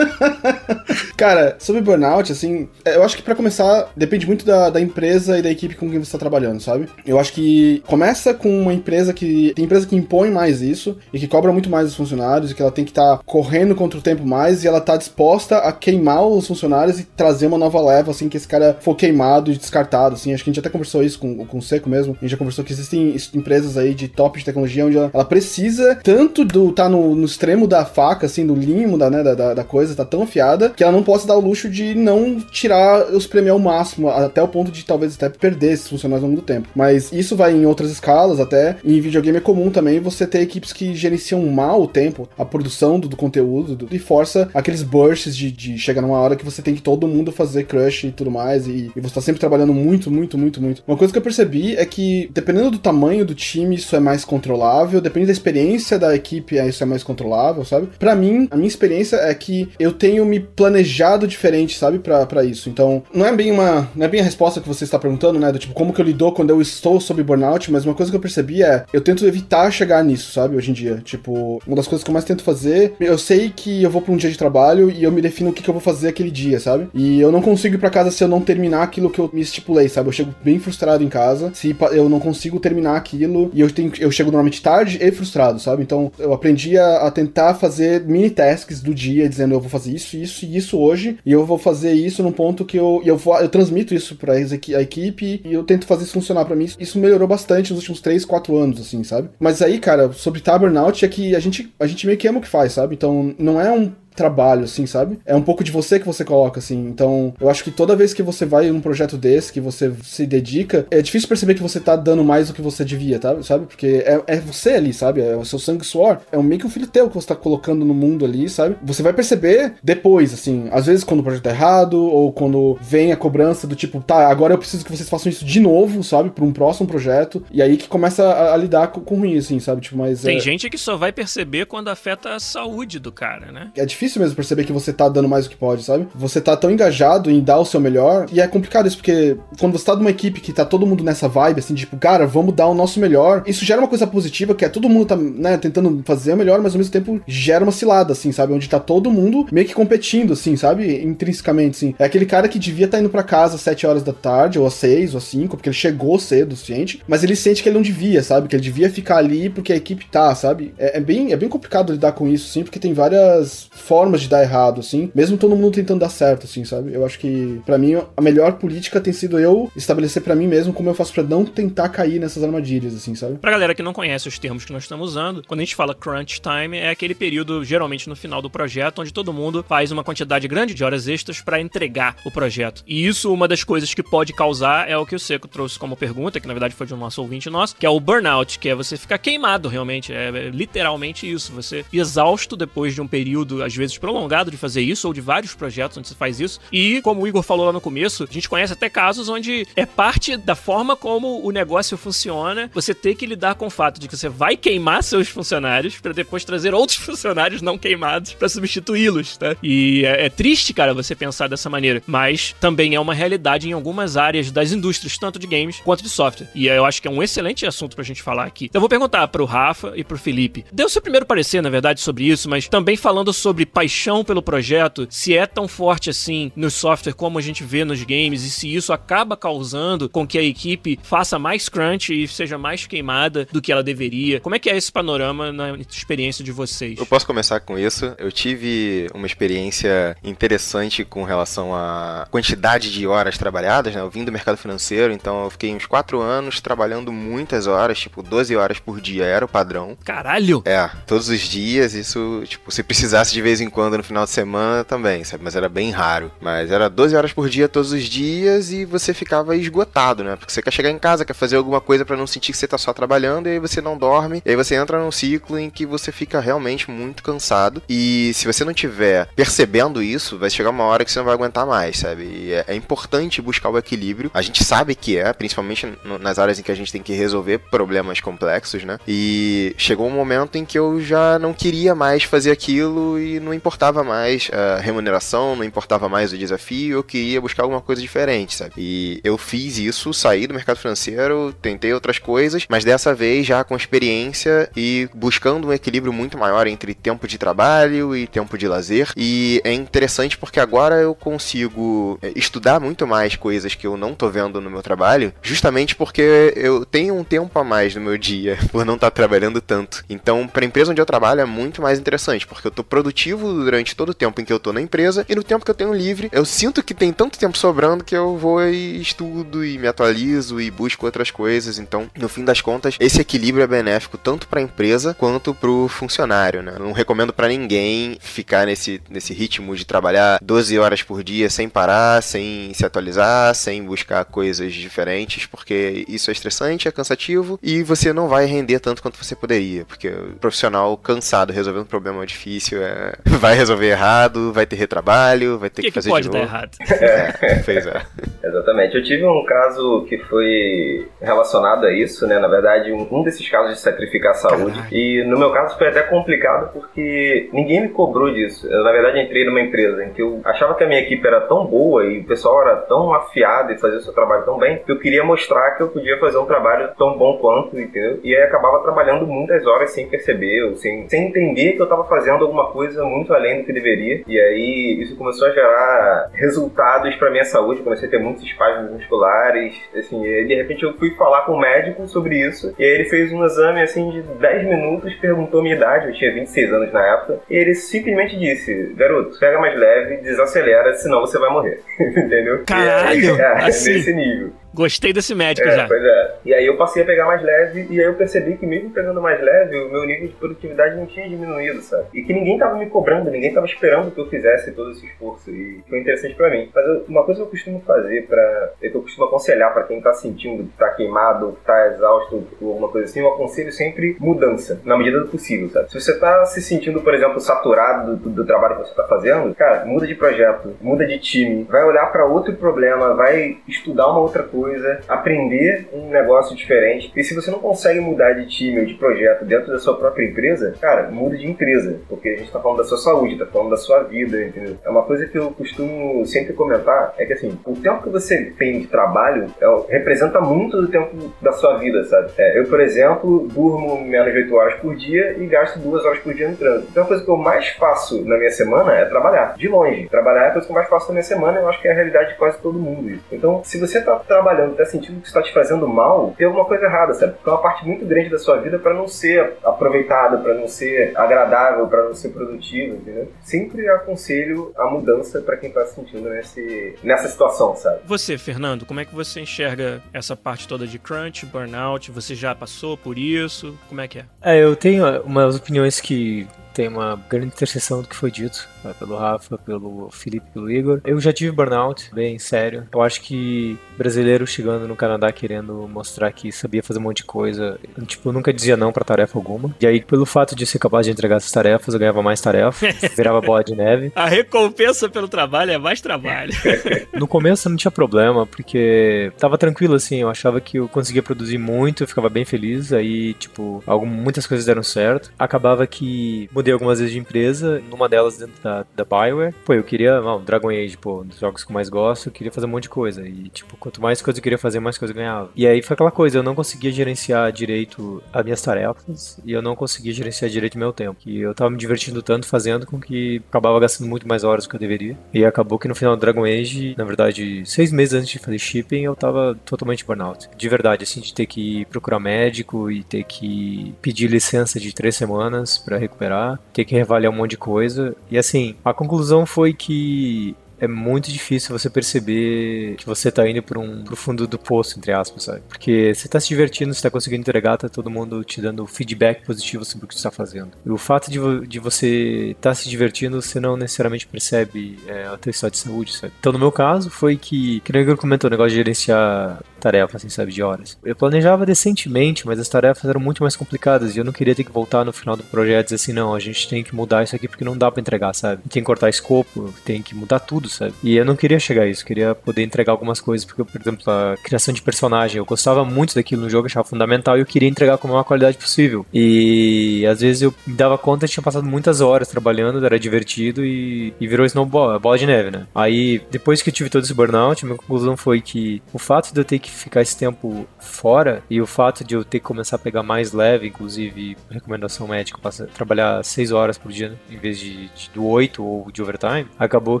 Cara, sobre burnout, assim, eu acho que pra começar, depende muito da, da empresa e da equipe com quem você tá trabalhando, sabe? Eu acho que começa com uma empresa que. Tem empresa que impõe mais isso e que cobra muito mais os funcionários e que ela tem que estar correndo contra o tempo mais e ela tá disposta a queimar os funcionários e trazer uma nova leva, assim, que esse cara for queimado e descartado, assim. Acho que a gente até conversou isso com, com o Seco mesmo. A gente já conversou que existem es- empresas aí de top de tecnologia onde ela, ela precisa tanto do tá no, no extremo da faca, assim, do limo da, né, da, da, da coisa, tá tão afiada que ela não possa dar o luxo de não tirar os prêmios ao máximo, até o ponto de talvez até perder esses funcionários ao longo do tempo. Mas isso vai em outras escalas até. Em videogame é comum também você ter equipes que gerenciam mal o tempo, a produção do, do conteúdo, do- e força aqueles bursts de, de chegar numa hora que você tem que todo mundo fazer crush e tudo mais, e, e você tá sempre trabalhando muito, muito, muito, muito. Uma coisa que eu percebi é que, dependendo do tamanho do time, isso é mais controlável, dependendo da experiência da equipe, é, isso é mais controlável, sabe? Pra mim, a minha experiência é que eu tenho me planejado diferente, sabe, pra isso. Então, não é bem uma, não é bem a resposta que você está perguntando, né, do tipo, como que eu lido quando eu estou sob burnout, mas uma coisa que eu percebi é, eu tento evitar chegar nisso, sabe, hoje em dia. Tipo, uma das coisas que eu mais tento fazer, eu sei que eu vou pra um dia de trabalho e eu me defino o que, que eu vou fazer aquele dia, sabe? E eu não consigo ir pra casa se eu não terminar aquilo que eu me estipulei, sabe? Eu chego bem frustrado em casa se eu não consigo terminar aquilo e eu, tenho, eu chego normalmente tarde e frustrado, sabe? Então eu aprendi a, a tentar fazer mini tasks do dia, dizendo eu vou fazer isso, isso e isso hoje e eu vou fazer isso num ponto que eu, eu, vou, eu transmito isso pra a equipe e eu tento fazer isso funcionar pra mim. Isso melhorou bastante nos últimos 3, 4 anos, assim, sabe? Mas aí, cara, sobre burnout é que a gente, a gente meio que ama o que faz, sabe? Então não é um trabalho, assim, sabe? É um pouco de você que você coloca, assim. Então, eu acho que toda vez que você vai num projeto desse, que você se dedica, é difícil perceber que você tá dando mais do que você devia, tá? sabe? Porque é, é você ali, sabe? É o seu sangue e suor. É meio que um filho teu que você tá colocando no mundo ali, sabe? Você vai perceber depois, assim. Às vezes quando o projeto tá errado, ou quando vem a cobrança do tipo, tá, agora eu preciso que vocês façam isso de novo, sabe? Pra um próximo projeto. E aí que começa a, a lidar com, com ruim, assim, sabe? Tipo, mas Tem é, gente que só vai perceber quando afeta a saúde do cara, né? é difícil difícil mesmo perceber que você tá dando mais do que pode, sabe? Você tá tão engajado em dar o seu melhor, e é complicado isso, porque quando você tá numa equipe que tá todo mundo nessa vibe, assim, tipo, cara, vamos dar o nosso melhor, isso gera uma coisa positiva, que é todo mundo tá, né, tentando fazer o melhor, mas ao mesmo tempo gera uma cilada, assim, sabe? Onde tá todo mundo meio que competindo, assim, sabe? Intrinsecamente, assim. É aquele cara que devia estar tá indo pra casa às 7 horas da tarde, ou às 6, ou às 5, porque ele chegou cedo o suficiente, mas ele sente que ele não devia, sabe? Que ele devia ficar ali porque a equipe tá, sabe? É, é bem, é bem complicado lidar com isso, sim, porque tem várias formas de dar errado, assim, mesmo todo mundo tentando dar certo, assim, sabe? Eu acho que, para mim, a melhor política tem sido eu estabelecer para mim mesmo como eu faço para não tentar cair nessas armadilhas, assim, sabe? Pra galera que não conhece os termos que nós estamos usando, quando a gente fala crunch time, é aquele período, geralmente no final do projeto, onde todo mundo faz uma quantidade grande de horas extras para entregar o projeto. E isso, uma das coisas que pode causar é o que o Seco trouxe como pergunta, que na verdade foi de um nosso ouvinte nosso, que é o burnout, que é você ficar queimado realmente. É, é literalmente isso. Você exausto depois de um período, às vezes prolongado, de fazer isso, ou de vários projetos onde você faz isso. E, como o Igor falou lá no começo, a gente conhece até casos onde é parte da forma como o negócio funciona você ter que lidar com o fato de que você vai queimar seus funcionários para depois trazer outros funcionários não queimados para substituí-los, tá? E é, é triste, cara, você pensar dessa maneira, mas também é uma realidade em algumas áreas das indústrias, tanto de games quanto de software. E eu acho que é um excelente assunto pra gente falar aqui. Então eu vou perguntar pro Rafa e pro Felipe. Deu seu primeiro parecer, na verdade, sobre isso, mas também falando sobre paixão pelo projeto, se é tão forte assim no software como a gente vê nos games e se isso acaba causando com que a equipe faça mais crunch e seja mais queimada do que ela deveria. Como é que é esse panorama na experiência de vocês? Eu posso começar com isso. Eu tive uma experiência interessante com relação à quantidade de horas trabalhadas, né? Eu vim do mercado financeiro, então eu fiquei uns 4 anos trabalhando muitas horas, tipo 12 horas por dia era o padrão. Caralho! É, todos os dias, isso, tipo, se precisasse de vez em quando no final de semana também, sabe? Mas era bem raro. Mas era 12 horas por dia todos os dias e você ficava esgotado, né? Porque você quer chegar em casa, quer fazer alguma coisa para não sentir que você tá só trabalhando e aí você não dorme. E aí você entra num ciclo em que você fica realmente muito cansado. E se você não tiver percebendo isso, vai chegar uma hora que você não vai aguentar mais, sabe? E é, é importante buscar o equilíbrio. A gente sabe que é, principalmente nas áreas em que a gente tem que resolver problemas complexos, né? E chegou um momento em que eu já não queria mais fazer aquilo e não importava mais a remuneração, não importava mais o desafio, eu queria buscar alguma coisa diferente, sabe? E eu fiz isso, saí do mercado financeiro, tentei outras coisas, mas dessa vez já com experiência e buscando um equilíbrio muito maior entre tempo de trabalho e tempo de lazer. E é interessante porque agora eu consigo é, estudar muito mais coisas que eu não tô vendo no meu trabalho, justamente porque eu tenho um tempo a mais no meu dia por não estar tá trabalhando tanto. Então, para a empresa onde eu trabalho é muito mais interessante, porque eu tô produtivo durante todo o tempo em que eu tô na empresa e no tempo que eu tenho livre, eu sinto que tem tanto tempo sobrando que eu vou e estudo e me atualizo e busco outras coisas. Então, no fim das contas, esse equilíbrio é benéfico tanto para a empresa quanto para o funcionário, né? Não recomendo para ninguém ficar nesse, nesse ritmo de trabalhar 12 horas por dia sem parar, sem se atualizar, sem buscar coisas diferentes, porque isso é estressante, é cansativo e você não vai render tanto quanto você poderia, porque profissional cansado resolvendo um problema difícil é... vai resolver errado, vai ter retrabalho, vai ter que, que, fazer que pode de novo. dar errado? É, pois é. Exatamente. Eu tive um caso que foi relacionado a isso, né? Na verdade, um, um desses casos de sacrificar a saúde. Caralho. E no meu caso foi até complicado porque ninguém me cobrou disso. Eu, na verdade, entrei numa empresa em que eu achava que a minha equipe era tão boa e o pessoal era tão afiado e fazia o seu trabalho tão bem que eu queria mostrar que eu podia fazer um trabalho tão bom quanto, entendeu? E aí acabava trabalhando muitas horas sem perceber, ou sem, sem entender que eu estava fazendo alguma coisa muito além do que deveria. E aí isso começou a gerar resultados para minha saúde. Comecei a ter muitos espasmos musculares, assim, e de repente eu fui falar com um médico sobre isso, e aí ele fez um exame assim de 10 minutos, perguntou minha idade, eu tinha 26 anos na época, e ele simplesmente disse: Garoto, pega mais leve, desacelera, senão você vai morrer. Entendeu? Caralho! Aí, é, Assim. nesse nível. Gostei desse médico É, já. pois é. E aí eu passei a pegar mais leve, e aí eu percebi que mesmo pegando mais leve, o meu nível de produtividade não tinha diminuído, sabe? E que ninguém tava me cobrando, ninguém tava esperando que eu fizesse todo esse esforço, e foi interessante pra mim. Mas eu- uma coisa que eu costumo fazer para que eu costumo aconselhar pra quem tá sentindo que tá queimado, que tá exausto ou alguma coisa assim, eu aconselho sempre mudança, na medida do possível, sabe? Se você tá se sentindo, por exemplo, saturado do, do trabalho que você tá fazendo, cara, muda de projeto, muda de time, vai olhar pra outro problema, vai estudar uma outra coisa coisa, aprender um negócio diferente. E se você não consegue mudar de time ou de projeto dentro da sua própria empresa, cara, muda de empresa, porque a gente tá falando da sua saúde, tá falando da sua vida, entendeu? É uma coisa que eu costumo sempre comentar, é que assim, o tempo que você tem de trabalho é, representa muito do tempo da sua vida, sabe? É, eu, por exemplo, durmo menos de 8 horas por dia e gasto 2 horas por dia no trânsito. Então a coisa que eu mais faço na minha semana é trabalhar, de longe. Trabalhar é a coisa que eu mais faço na minha semana, eu acho que é a realidade de quase todo mundo. Então, se você tá trabalhando, tá sentindo que isso tá te fazendo mal, tem alguma coisa errada, sabe? Porque é uma parte muito grande da sua vida para não ser aproveitada, para não ser agradável, para não ser produtivo, entendeu? Sempre aconselho a mudança para quem tá se sentindo nesse, nessa situação, sabe? Você, Fernando, como é que você enxerga essa parte toda de crunch, burnout? Você já passou por isso? Como é que é? É, eu tenho umas opiniões que tem uma grande interseção do que foi dito né, pelo Rafa, pelo Felipe, pelo Igor. Eu já tive burnout, bem sério. Eu acho que brasileiro chegando no Canadá querendo mostrar que sabia fazer um monte de coisa, eu, tipo, nunca dizia não para tarefa alguma. E aí, pelo fato de ser capaz de entregar essas tarefas, eu ganhava mais tarefas, virava bola de neve. A recompensa pelo trabalho é mais trabalho. no começo não tinha problema, porque tava tranquilo assim, eu achava que eu conseguia produzir muito, eu ficava bem feliz, aí, tipo, algum, muitas coisas deram certo. Acabava que mudei algumas vezes de empresa, numa delas dentro da, da Bioware. Pô, eu queria, não, Dragon Age, pô, um dos jogos que eu mais gosto, eu queria fazer um monte de coisa. E, tipo, quanto mais coisa eu queria fazer, mais coisa eu ganhava. E aí foi aquela coisa, eu não conseguia gerenciar direito as minhas tarefas e eu não conseguia gerenciar direito meu tempo. E eu tava me divertindo tanto fazendo com que acabava gastando muito mais horas do que eu deveria. E acabou que no final do Dragon Age, na verdade, seis meses antes de fazer shipping, eu tava totalmente burnout. De verdade, assim, de ter que procurar médico e ter que pedir licença de três semanas para recuperar ter que reavaliar um monte de coisa. E assim, a conclusão foi que é muito difícil você perceber que você tá indo pro, um, pro fundo do poço, entre aspas, sabe? Porque você tá se divertindo, você tá conseguindo entregar, tá todo mundo te dando feedback positivo sobre o que você tá fazendo. E o fato de, de você tá se divertindo, você não necessariamente percebe é, a tua estado de saúde, sabe? Então, no meu caso, foi que, que o Igor comentou, o negócio de gerenciar tarefas, assim, sabe, de horas. Eu planejava decentemente, mas as tarefas eram muito mais complicadas e eu não queria ter que voltar no final do projeto e dizer assim, não, a gente tem que mudar isso aqui porque não dá para entregar, sabe? Tem que cortar escopo, tem que mudar tudo, sabe? E eu não queria chegar a isso, queria poder entregar algumas coisas, porque, por exemplo, a criação de personagem, eu gostava muito daquilo no jogo, achava fundamental e eu queria entregar com a maior qualidade possível. E às vezes eu me dava conta tinha passado muitas horas trabalhando, era divertido e, e virou snowball, bola de neve, né? Aí, depois que eu tive todo esse burnout, minha conclusão foi que o fato de eu ter que ficar esse tempo fora e o fato de eu ter que começar a pegar mais leve, inclusive recomendação médica, passar, trabalhar 6 horas por dia em vez de, de do 8 ou de overtime, acabou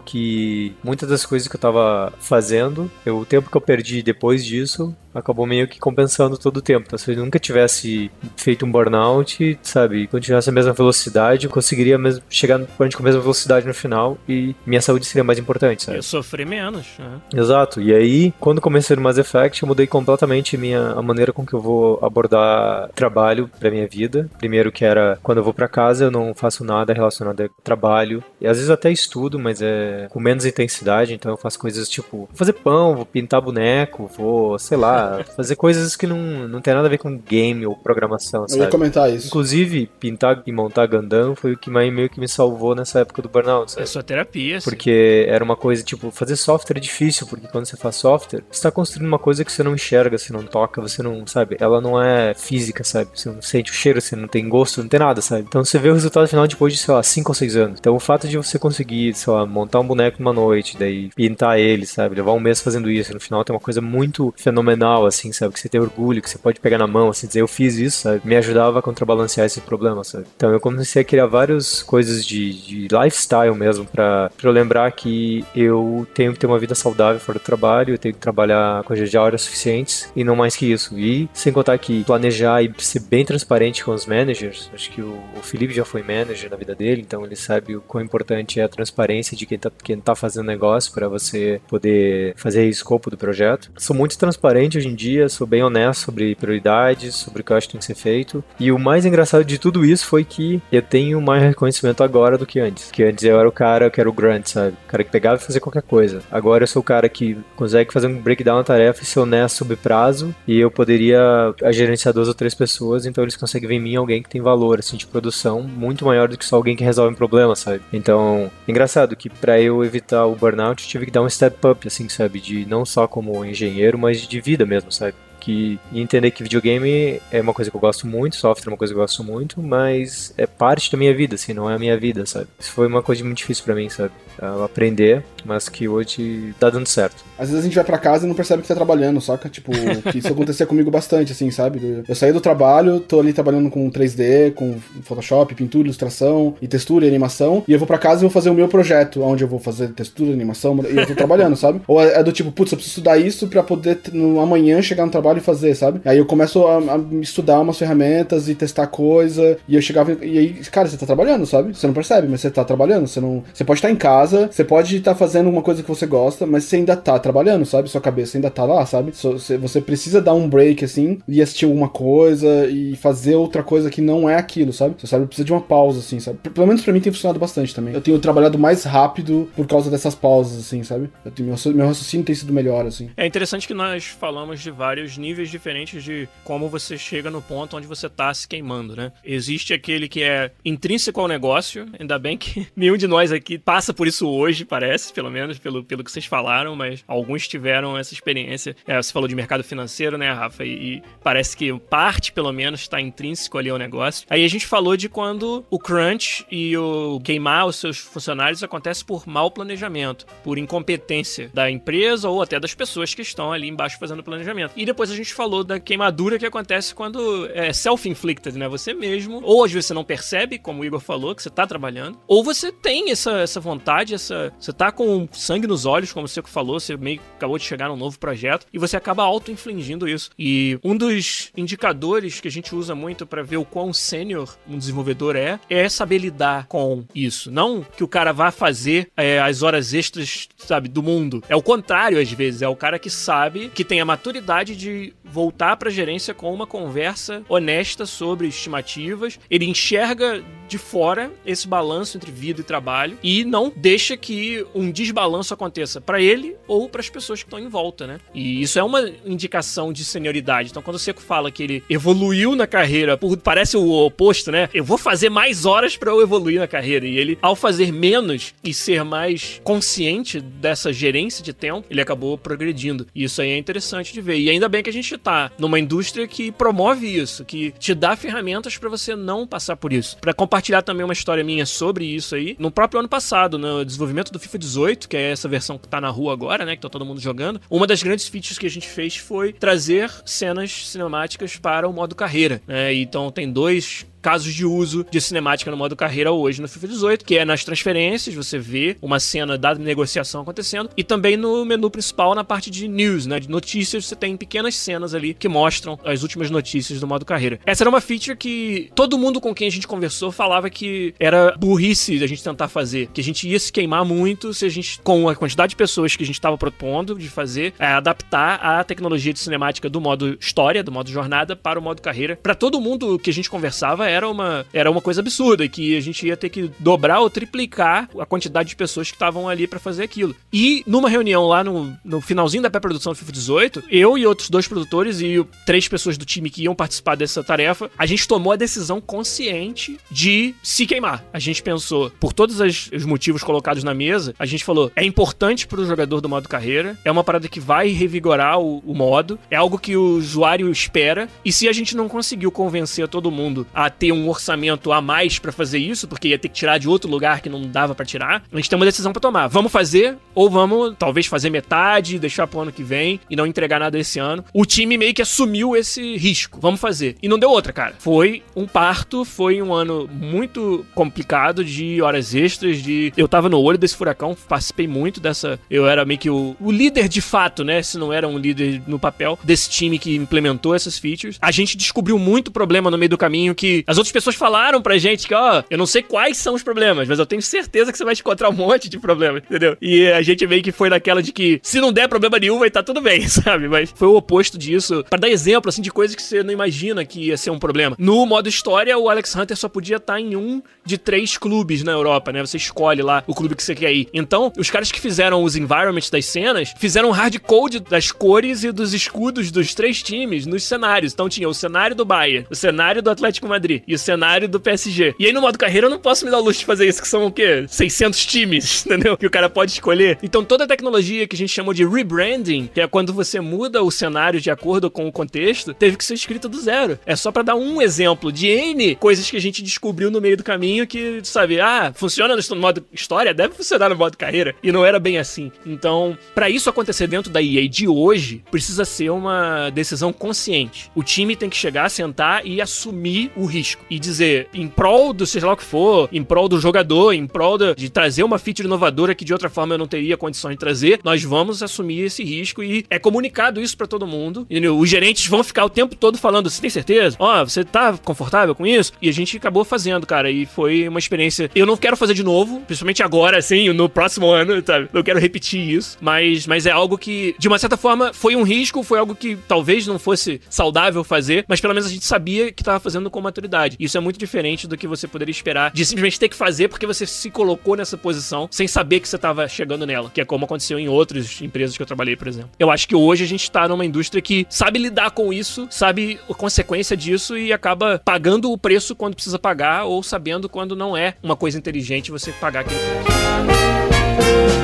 que muitas das coisas que eu tava fazendo, eu, o tempo que eu perdi depois disso, acabou meio que compensando todo o tempo. Então, se eu nunca tivesse feito um burnout, sabe, continuasse a mesma velocidade, eu conseguiria mesmo chegar no point com a mesma velocidade no final e minha saúde seria mais importante, sabe? Eu sofri menos. Né? Exato. E aí, quando comecei no Mass Effect, eu mudei completamente minha, a maneira com que eu vou abordar trabalho pra minha vida. Primeiro que era, quando eu vou para casa, eu não faço nada relacionado a trabalho. E às vezes até estudo, mas é com menos intensidade, então eu faço coisas tipo, vou fazer pão, vou pintar boneco, vou, sei lá, fazer coisas que não, não tem nada a ver com game ou programação, sabe? Eu ia comentar isso. Inclusive, pintar e montar Gundam foi o que meio que me salvou nessa época do burnout, sabe? É sua terapia, sim. Porque era uma coisa, tipo, fazer software é difícil, porque quando você faz software, você tá construindo uma coisa que você não enxerga, você não toca, você não, sabe? Ela não é física, sabe? Você não sente o cheiro, você não tem gosto, não tem nada, sabe? Então você vê o resultado final depois de, sei lá, 5 ou 6 anos. Então o fato de você conseguir, sei lá, montar um boneco numa noite, daí pintar ele, sabe? Levar um mês fazendo isso, no final tem uma coisa muito fenomenal, assim, sabe? Que você tem orgulho, que você pode pegar na mão, assim, dizer, eu fiz isso, sabe? Me ajudava a contrabalancear esse problema, sabe? Então eu comecei a criar várias coisas de, de lifestyle mesmo, pra, pra eu lembrar que eu tenho que ter uma vida saudável fora do trabalho, eu tenho que trabalhar com de horas suficientes e não mais que isso. E sem contar que planejar e ser bem transparente com os managers, acho que o, o Felipe já foi manager na vida dele, então ele sabe o quão importante é a transparência de quem tá, quem tá fazendo negócio para você poder fazer escopo do projeto. Sou muito transparente hoje em dia, sou bem honesto sobre prioridades, sobre o que eu acho que tem que ser feito. E o mais engraçado de tudo isso foi que eu tenho mais reconhecimento agora do que antes. Que antes eu era o cara que era o grunt, sabe? O cara que pegava e fazia qualquer coisa. Agora eu sou o cara que consegue fazer um breakdown na tarefa e ser honesto sob prazo e eu poderia gerenciar duas ou três pessoas, então eles conseguem ver em mim alguém que tem valor, assim, de produção muito maior do que só alguém que resolve um problema, sabe? Então, engraçado que para eu evitar o burnout, eu tive que dar um step up, assim, sabe? De não só como engenheiro, mas de vida mesmo, sabe? Que e entender que videogame é uma coisa que eu gosto muito, software é uma coisa que eu gosto muito, mas é parte da minha vida, assim, não é a minha vida, sabe? Isso foi uma coisa muito difícil para mim, sabe? Eu aprender, mas que hoje tá dando certo. Às vezes a gente vai pra casa e não percebe que tá trabalhando, saca? Tipo, que isso acontecia comigo bastante, assim, sabe? Eu saí do trabalho, tô ali trabalhando com 3D, com Photoshop, pintura, ilustração e textura e animação, e eu vou pra casa e vou fazer o meu projeto, onde eu vou fazer textura, animação, e eu tô trabalhando, sabe? Ou é do tipo, putz, eu preciso estudar isso pra poder no amanhã chegar no trabalho e fazer, sabe? Aí eu começo a, a estudar umas ferramentas e testar coisa, e eu chegava e aí, cara, você tá trabalhando, sabe? Você não percebe, mas você tá trabalhando, você não, você pode estar em casa, você pode estar fazendo uma coisa que você gosta, mas você ainda tá trabalhando, sabe? Sua cabeça ainda tá lá, sabe? Você precisa dar um break assim e assistir alguma coisa e fazer outra coisa que não é aquilo, sabe? Seu cérebro precisa de uma pausa assim, sabe? Pelo menos para mim tem funcionado bastante também. Eu tenho trabalhado mais rápido por causa dessas pausas assim, sabe? Eu tenho, meu raciocínio tem sido melhor assim. É interessante que nós falamos de vários níveis diferentes de como você chega no ponto onde você tá se queimando, né? Existe aquele que é intrínseco ao negócio, ainda bem que nenhum de nós aqui passa por isso hoje, parece, pelo menos, pelo, pelo que vocês falaram, mas alguns tiveram essa experiência. É, você falou de mercado financeiro, né, Rafa? E, e parece que parte, pelo menos, está intrínseco ali ao negócio. Aí a gente falou de quando o crunch e o queimar os seus funcionários acontece por mau planejamento, por incompetência da empresa ou até das pessoas que estão ali embaixo fazendo planejamento. E depois a gente falou da queimadura que acontece quando é self-inflicted, né? Você mesmo, ou às vezes você não percebe, como o Igor falou, que você tá trabalhando, ou você tem essa, essa vontade, essa. Você tá com sangue nos olhos, como você falou, você meio que acabou de chegar num novo projeto, e você acaba auto-infligindo isso. E um dos indicadores que a gente usa muito para ver o quão sênior um desenvolvedor é, é saber lidar com isso. Não que o cara vá fazer é, as horas extras, sabe, do mundo. É o contrário, às vezes. É o cara que sabe, que tem a maturidade de voltar para a gerência com uma conversa honesta sobre estimativas. Ele enxerga de fora esse balanço entre vida e trabalho e não deixa que um desbalanço aconteça para ele ou para as pessoas que estão em volta, né? E isso é uma indicação de senioridade. Então, quando o Seco fala que ele evoluiu na carreira, parece o oposto, né? Eu vou fazer mais horas para eu evoluir na carreira. E ele, ao fazer menos e ser mais consciente dessa gerência de tempo, ele acabou progredindo. E isso aí é interessante de ver. E ainda bem que a gente tá numa indústria que promove isso, que te dá ferramentas para você não passar por isso. Para também uma história minha sobre isso aí, no próprio ano passado, no desenvolvimento do FIFA 18, que é essa versão que tá na rua agora, né, que tá todo mundo jogando, uma das grandes features que a gente fez foi trazer cenas cinemáticas para o modo carreira, né? Então tem dois casos de uso de cinemática no modo carreira hoje no FIFA 18, que é nas transferências, você vê uma cena da negociação acontecendo, e também no menu principal na parte de news, né, de notícias, você tem pequenas cenas ali que mostram as últimas notícias do modo carreira. Essa era uma feature que todo mundo com quem a gente conversou falava que era burrice a gente tentar fazer, que a gente ia se queimar muito se a gente, com a quantidade de pessoas que a gente estava propondo de fazer, é, adaptar a tecnologia de cinemática do modo história, do modo jornada, para o modo carreira. Para todo mundo que a gente conversava, uma, era uma coisa absurda e que a gente ia ter que dobrar ou triplicar a quantidade de pessoas que estavam ali para fazer aquilo. E numa reunião lá no, no finalzinho da pré-produção do FIFA 18, eu e outros dois produtores e três pessoas do time que iam participar dessa tarefa, a gente tomou a decisão consciente de se queimar. A gente pensou, por todos os motivos colocados na mesa, a gente falou: é importante para o jogador do modo carreira, é uma parada que vai revigorar o, o modo, é algo que o usuário espera, e se a gente não conseguiu convencer todo mundo a ter um orçamento a mais para fazer isso, porque ia ter que tirar de outro lugar que não dava para tirar, a gente tem uma decisão para tomar. Vamos fazer ou vamos talvez fazer metade, deixar pro ano que vem e não entregar nada esse ano. O time meio que assumiu esse risco. Vamos fazer. E não deu outra, cara. Foi um parto, foi um ano muito complicado de horas extras, de eu tava no olho desse furacão, participei muito dessa, eu era meio que o, o líder de fato, né, se não era um líder no papel desse time que implementou essas features. A gente descobriu muito problema no meio do caminho que as outras pessoas falaram pra gente que, ó, eu não sei quais são os problemas, mas eu tenho certeza que você vai encontrar um monte de problemas, entendeu? E a gente meio que foi naquela de que se não der problema nenhum, vai estar tá tudo bem, sabe? Mas foi o oposto disso, para dar exemplo, assim, de coisas que você não imagina que ia ser um problema. No modo história, o Alex Hunter só podia estar tá em um de três clubes na Europa, né? Você escolhe lá o clube que você quer ir. Então, os caras que fizeram os environments das cenas fizeram um hard code das cores e dos escudos dos três times nos cenários. Então tinha o cenário do Bayern, o cenário do Atlético Madrid e o cenário do PSG. E aí no modo carreira eu não posso me dar o luxo de fazer isso, que são o quê? 600 times, entendeu? Que o cara pode escolher. Então toda a tecnologia que a gente chamou de rebranding, que é quando você muda o cenário de acordo com o contexto, teve que ser escrita do zero. É só para dar um exemplo de N coisas que a gente descobriu no meio do caminho que, sabe, ah, funciona no modo história, deve funcionar no modo carreira. E não era bem assim. Então, para isso acontecer dentro da EA de hoje, precisa ser uma decisão consciente. O time tem que chegar, sentar e assumir o risco. E dizer, em prol do seja lá o que for, em prol do jogador, em prol de, de trazer uma feature inovadora que de outra forma eu não teria condições de trazer, nós vamos assumir esse risco e é comunicado isso para todo mundo. E os gerentes vão ficar o tempo todo falando: você tem certeza? Ó, oh, você tá confortável com isso? E a gente acabou fazendo, cara. E foi uma experiência. Eu não quero fazer de novo, principalmente agora, assim, no próximo ano, sabe? Eu quero repetir isso. Mas, mas é algo que, de uma certa forma, foi um risco, foi algo que talvez não fosse saudável fazer, mas pelo menos a gente sabia que tava fazendo com maturidade. Isso é muito diferente do que você poderia esperar de simplesmente ter que fazer porque você se colocou nessa posição sem saber que você tava chegando nela, que é como aconteceu em outras empresas que eu trabalhei, por exemplo. Eu acho que hoje a gente tá numa indústria que sabe lidar com isso, sabe a consequência disso e acaba pagando o preço quando precisa pagar ou sabendo quando não é uma coisa inteligente você pagar aquele preço.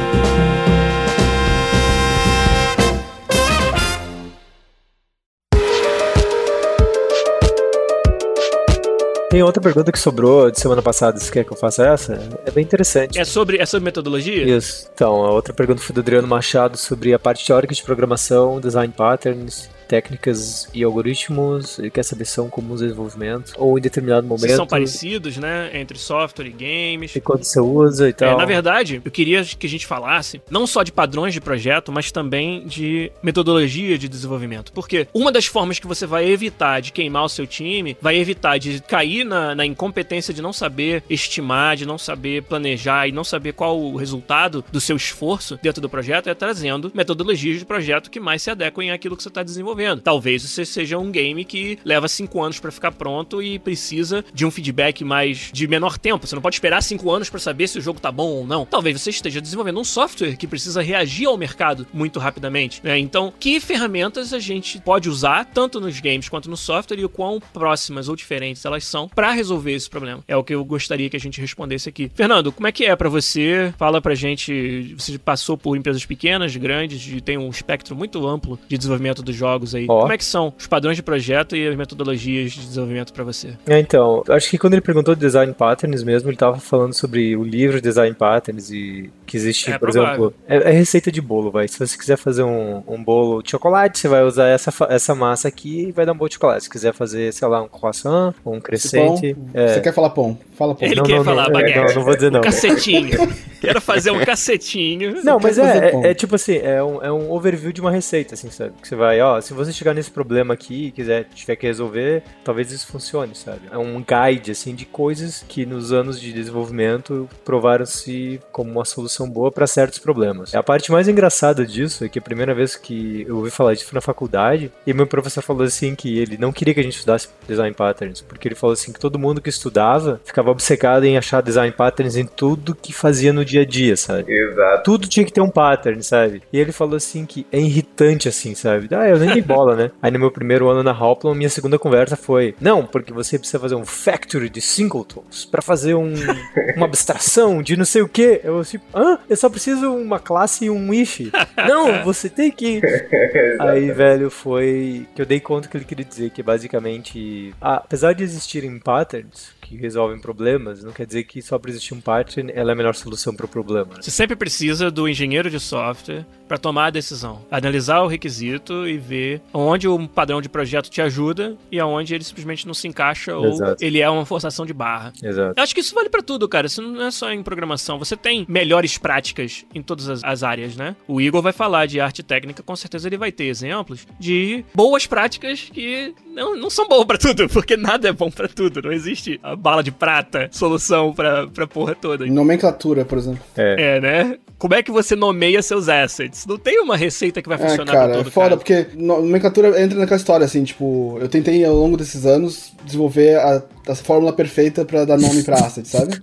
Tem outra pergunta que sobrou de semana passada, você quer que eu faça essa? É bem interessante. É sobre, é sobre metodologia? Isso. Então, a outra pergunta foi do Adriano Machado sobre a parte teórica de programação, design patterns técnicas e algoritmos, ele quer saber se são comuns ao desenvolvimento, ou em determinado momento. Se são parecidos, né? Entre software e games. E quando você usa e tal. É, na verdade, eu queria que a gente falasse não só de padrões de projeto, mas também de metodologia de desenvolvimento. Porque uma das formas que você vai evitar de queimar o seu time, vai evitar de cair na, na incompetência de não saber estimar, de não saber planejar e não saber qual o resultado do seu esforço dentro do projeto, é trazendo metodologias de projeto que mais se adequem àquilo que você está desenvolvendo desenvolvendo. Talvez você seja um game que leva cinco anos para ficar pronto e precisa de um feedback mais de menor tempo. Você não pode esperar cinco anos para saber se o jogo tá bom ou não. Talvez você esteja desenvolvendo um software que precisa reagir ao mercado muito rapidamente. Né? Então, que ferramentas a gente pode usar tanto nos games quanto no software e o quão próximas ou diferentes elas são para resolver esse problema? É o que eu gostaria que a gente respondesse aqui. Fernando, como é que é para você? Fala pra gente, você passou por empresas pequenas, grandes, tem um espectro muito amplo de desenvolvimento dos jogos aí. Oh. Como é que são os padrões de projeto e as metodologias de desenvolvimento para você? É, então, acho que quando ele perguntou de design patterns mesmo, ele estava falando sobre o livro de design patterns e que existe, é, por provável. exemplo, é, é, receita de bolo, vai. Se você quiser fazer um, um bolo de chocolate, você vai usar essa, essa massa aqui e vai dar um bolo de chocolate. Se quiser fazer, sei lá, um croissant, um crescente. É... Você quer falar pão? Fala pão. Ele não, quer não, falar não, baguete. Não, não vou dizer não. Um cacetinho. Quero fazer um cacetinho. Não, mas é, é, é, tipo assim, é um, é um overview de uma receita, assim, sabe? Que você vai, ó, se você chegar nesse problema aqui e quiser, tiver que resolver, talvez isso funcione, sabe? É um guide, assim, de coisas que nos anos de desenvolvimento provaram-se como uma solução boa para certos problemas. A parte mais engraçada disso é que a primeira vez que eu ouvi falar disso foi na faculdade e meu professor falou assim que ele não queria que a gente estudasse design patterns, porque ele falou assim que todo mundo que estudava ficava obcecado em achar design patterns em tudo que fazia no dia a dia, sabe? Exato. Tudo tinha que ter um pattern, sabe? E ele falou assim que é irritante assim, sabe? Ah, eu nem dei bola, né? Aí no meu primeiro ano na Hoplon, minha segunda conversa foi: Não, porque você precisa fazer um factory de singletons para fazer um, uma abstração de não sei o que. Eu assim, hã? Eu só preciso uma classe e um if. não, você tem que. Aí, velho, foi que eu dei conta que ele queria dizer que basicamente, apesar de existirem patterns, que resolvem problemas, não quer dizer que só por existir um pattern ela é a melhor solução para o problema. Né? Você sempre precisa do engenheiro de software pra tomar a decisão. Analisar o requisito e ver onde o padrão de projeto te ajuda e aonde ele simplesmente não se encaixa ou Exato. ele é uma forçação de barra. Exato. Eu acho que isso vale pra tudo, cara. Isso não é só em programação. Você tem melhores práticas em todas as, as áreas, né? O Igor vai falar de arte técnica, com certeza ele vai ter exemplos de boas práticas que não, não são boas pra tudo, porque nada é bom pra tudo. Não existe a bala de prata, solução pra, pra porra toda. Nomenclatura, por exemplo. É. É, né? Como é que você nomeia seus assets? Não tem uma receita que vai É, funcionar cara, pra é todo foda, caso. porque no- nomenclatura entra naquela história, assim, tipo, eu tentei ao longo desses anos desenvolver a, a fórmula perfeita pra dar nome pra asset, sabe?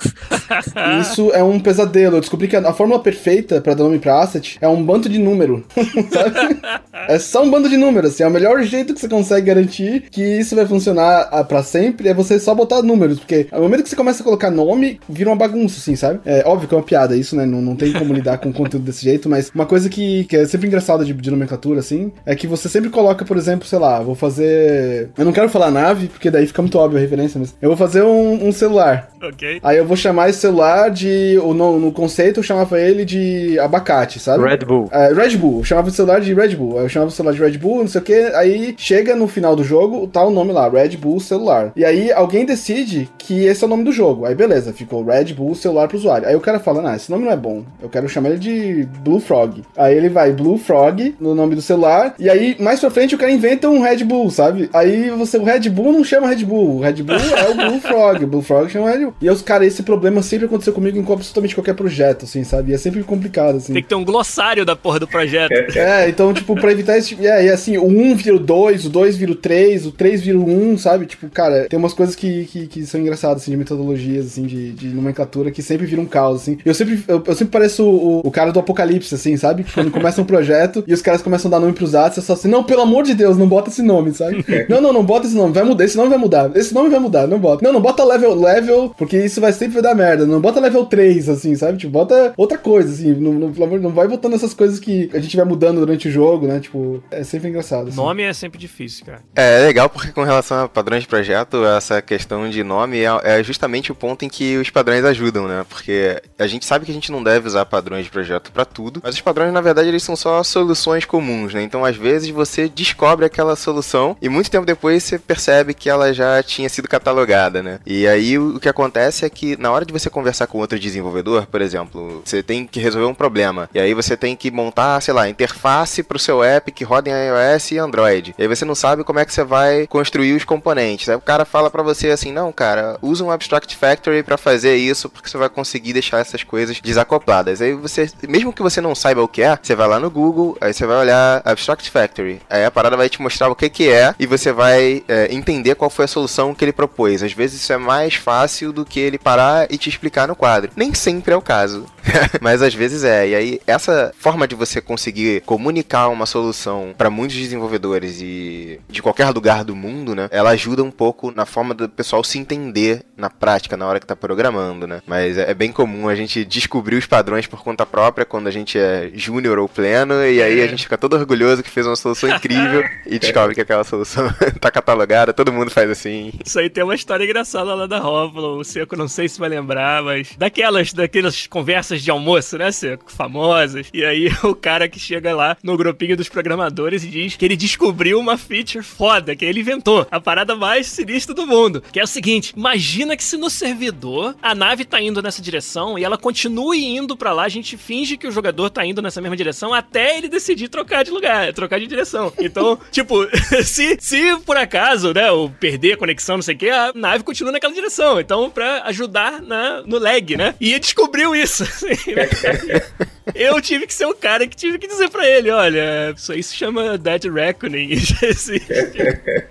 E isso é um pesadelo. Eu descobri que a, a fórmula perfeita pra dar nome pra asset é um bando de número, sabe? É só um bando de números, assim, é o melhor jeito que você consegue garantir que isso vai funcionar ah, pra sempre é você só botar números, porque no momento que você começa a colocar nome, vira uma bagunça, assim, sabe? É óbvio que é uma piada isso, né? Não, não tem como lidar com conteúdo desse jeito, mas uma coisa que, que é sempre engraçada de, de nomenclatura, assim, é que você sempre coloca, por exemplo, sei lá, vou fazer. Eu não quero falar nave, porque daí fica muito óbvio a referência, mas eu vou fazer um, um celular. Ok? Aí eu vou chamar esse celular de. ou No, no conceito eu chamava ele de abacate, sabe? Red Bull. É, Red Bull, eu chamava o celular de Red Bull. Aí Eu chamava o celular de Red Bull, não sei o que. Aí chega no final do jogo, tá o nome lá, Red Bull celular. E aí alguém decide que esse é o nome do jogo. Aí beleza, ficou Red Bull celular pro usuário. Aí o cara fala, não, esse nome não é bom. Eu quero chamar ele de Blue Frog. Aí ele vai Blue Frog no nome do celular. E aí mais pra frente o cara inventa um Red Bull, sabe? Aí você, o Red Bull não chama Red Bull. O Red Bull é o Blue Frog. O Blue Frog chama Bull. E os cara, esse problema sempre aconteceu comigo em absolutamente qualquer projeto, assim, sabe? E é sempre complicado, assim. Tem que ter um glossário da porra do projeto. É, então, tipo, pra evitar esse tipo. É, e assim, o 1 vira o 2, o 2 vira o 3, o 3 vira o 1, sabe? Tipo, cara, tem umas coisas que, que, que são engraçadas, assim, de metodologias, assim, de, de nomenclatura, que sempre viram um caos, assim. Eu sempre, eu, eu sempre pareço o, o cara do apocalipse, assim, sabe? Quando começa um projeto e os caras começam a dar nome pros atos, você só assim, não, pelo amor de Deus, não bota esse nome, sabe? Não, não, não bota esse nome, vai mudar, esse nome vai mudar, esse nome vai mudar, não bota. Não, não bota level, level, porque isso vai sempre dar merda. Não bota level 3, assim, sabe? Tipo, bota outra coisa, assim. Não, não, não vai botando essas coisas que a gente vai mudando durante o jogo, né? Tipo, é sempre engraçado. Assim. Nome é sempre difícil, cara. É legal porque com relação a padrões de projeto, essa questão de nome é, é justamente o ponto em que os padrões ajudam, né? Porque a gente sabe que a gente não deve usar padrões de projeto pra tudo, mas os padrões na verdade eles são só soluções comuns, né? Então às vezes você descobre aquela solução e muito tempo depois você percebe que ela já tinha sido catalogada, né? E aí o que acontece é que na hora de você conversar com outro desenvolvedor, por exemplo, você tem que resolver um problema e aí você tem que montar, sei lá, interface pro seu app que roda em iOS e Android. E aí você não sabe como é que você vai construir os componentes. Aí o cara fala pra você assim: "Não, cara, usa um Abstract Factory pra fazer isso, porque você vai conseguir deixar essas coisas desacopladas". Aí você, mesmo que você não saiba o que é, você vai lá no Google, aí você vai olhar Abstract Factory. Aí a parada vai te mostrar o que que é e você vai é, entender qual foi a solução que ele propôs. Às vezes isso é mais fácil do que ele parar e te explicar no quadro. Nem sempre é o caso, mas às vezes é. E aí essa forma de você conseguir comunicar uma solução para muitos desenvolvedores e de qualquer lugar do mundo, né? Ela ajuda um pouco na forma do pessoal se entender na prática na hora que tá programando, né? Mas é é bem comum a gente descobrir os padrões por conta própria quando a gente é júnior ou pleno e aí a gente fica todo orgulhoso que fez uma solução incrível e descobre que aquela solução tá catalogada, todo mundo faz assim. Isso aí tem uma história engraçada lá da Rómulo. O Seco não sei se vai lembrar, mas daquelas, daquelas conversas de almoço, né, Seco? Famosas. E aí o cara que chega lá no grupinho dos programadores e diz que ele descobriu uma feature foda, que ele inventou. A parada mais sinistra do mundo. Que é o seguinte: imagina que se no servidor a nave tá indo nessa direção e ela continue indo pra lá, a gente finge que o jogador tá indo nessa mesma direção até ele decidir trocar de lugar, trocar de direção. Então, tipo, se, se por acaso, né, ou perder a conexão, não sei o que, a nave continua naquela direção. Então, pra ajudar na, no lag, né? E descobriu isso. Eu tive que ser o cara que tive que dizer pra ele, olha, isso aí se chama Dead Reckoning, já existe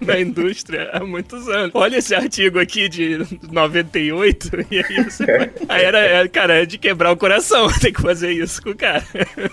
na indústria há muitos anos. Olha esse artigo aqui de 98, e aí você vai... Aí era, é, cara, é de quebrar o coração, tem que fazer isso com o cara.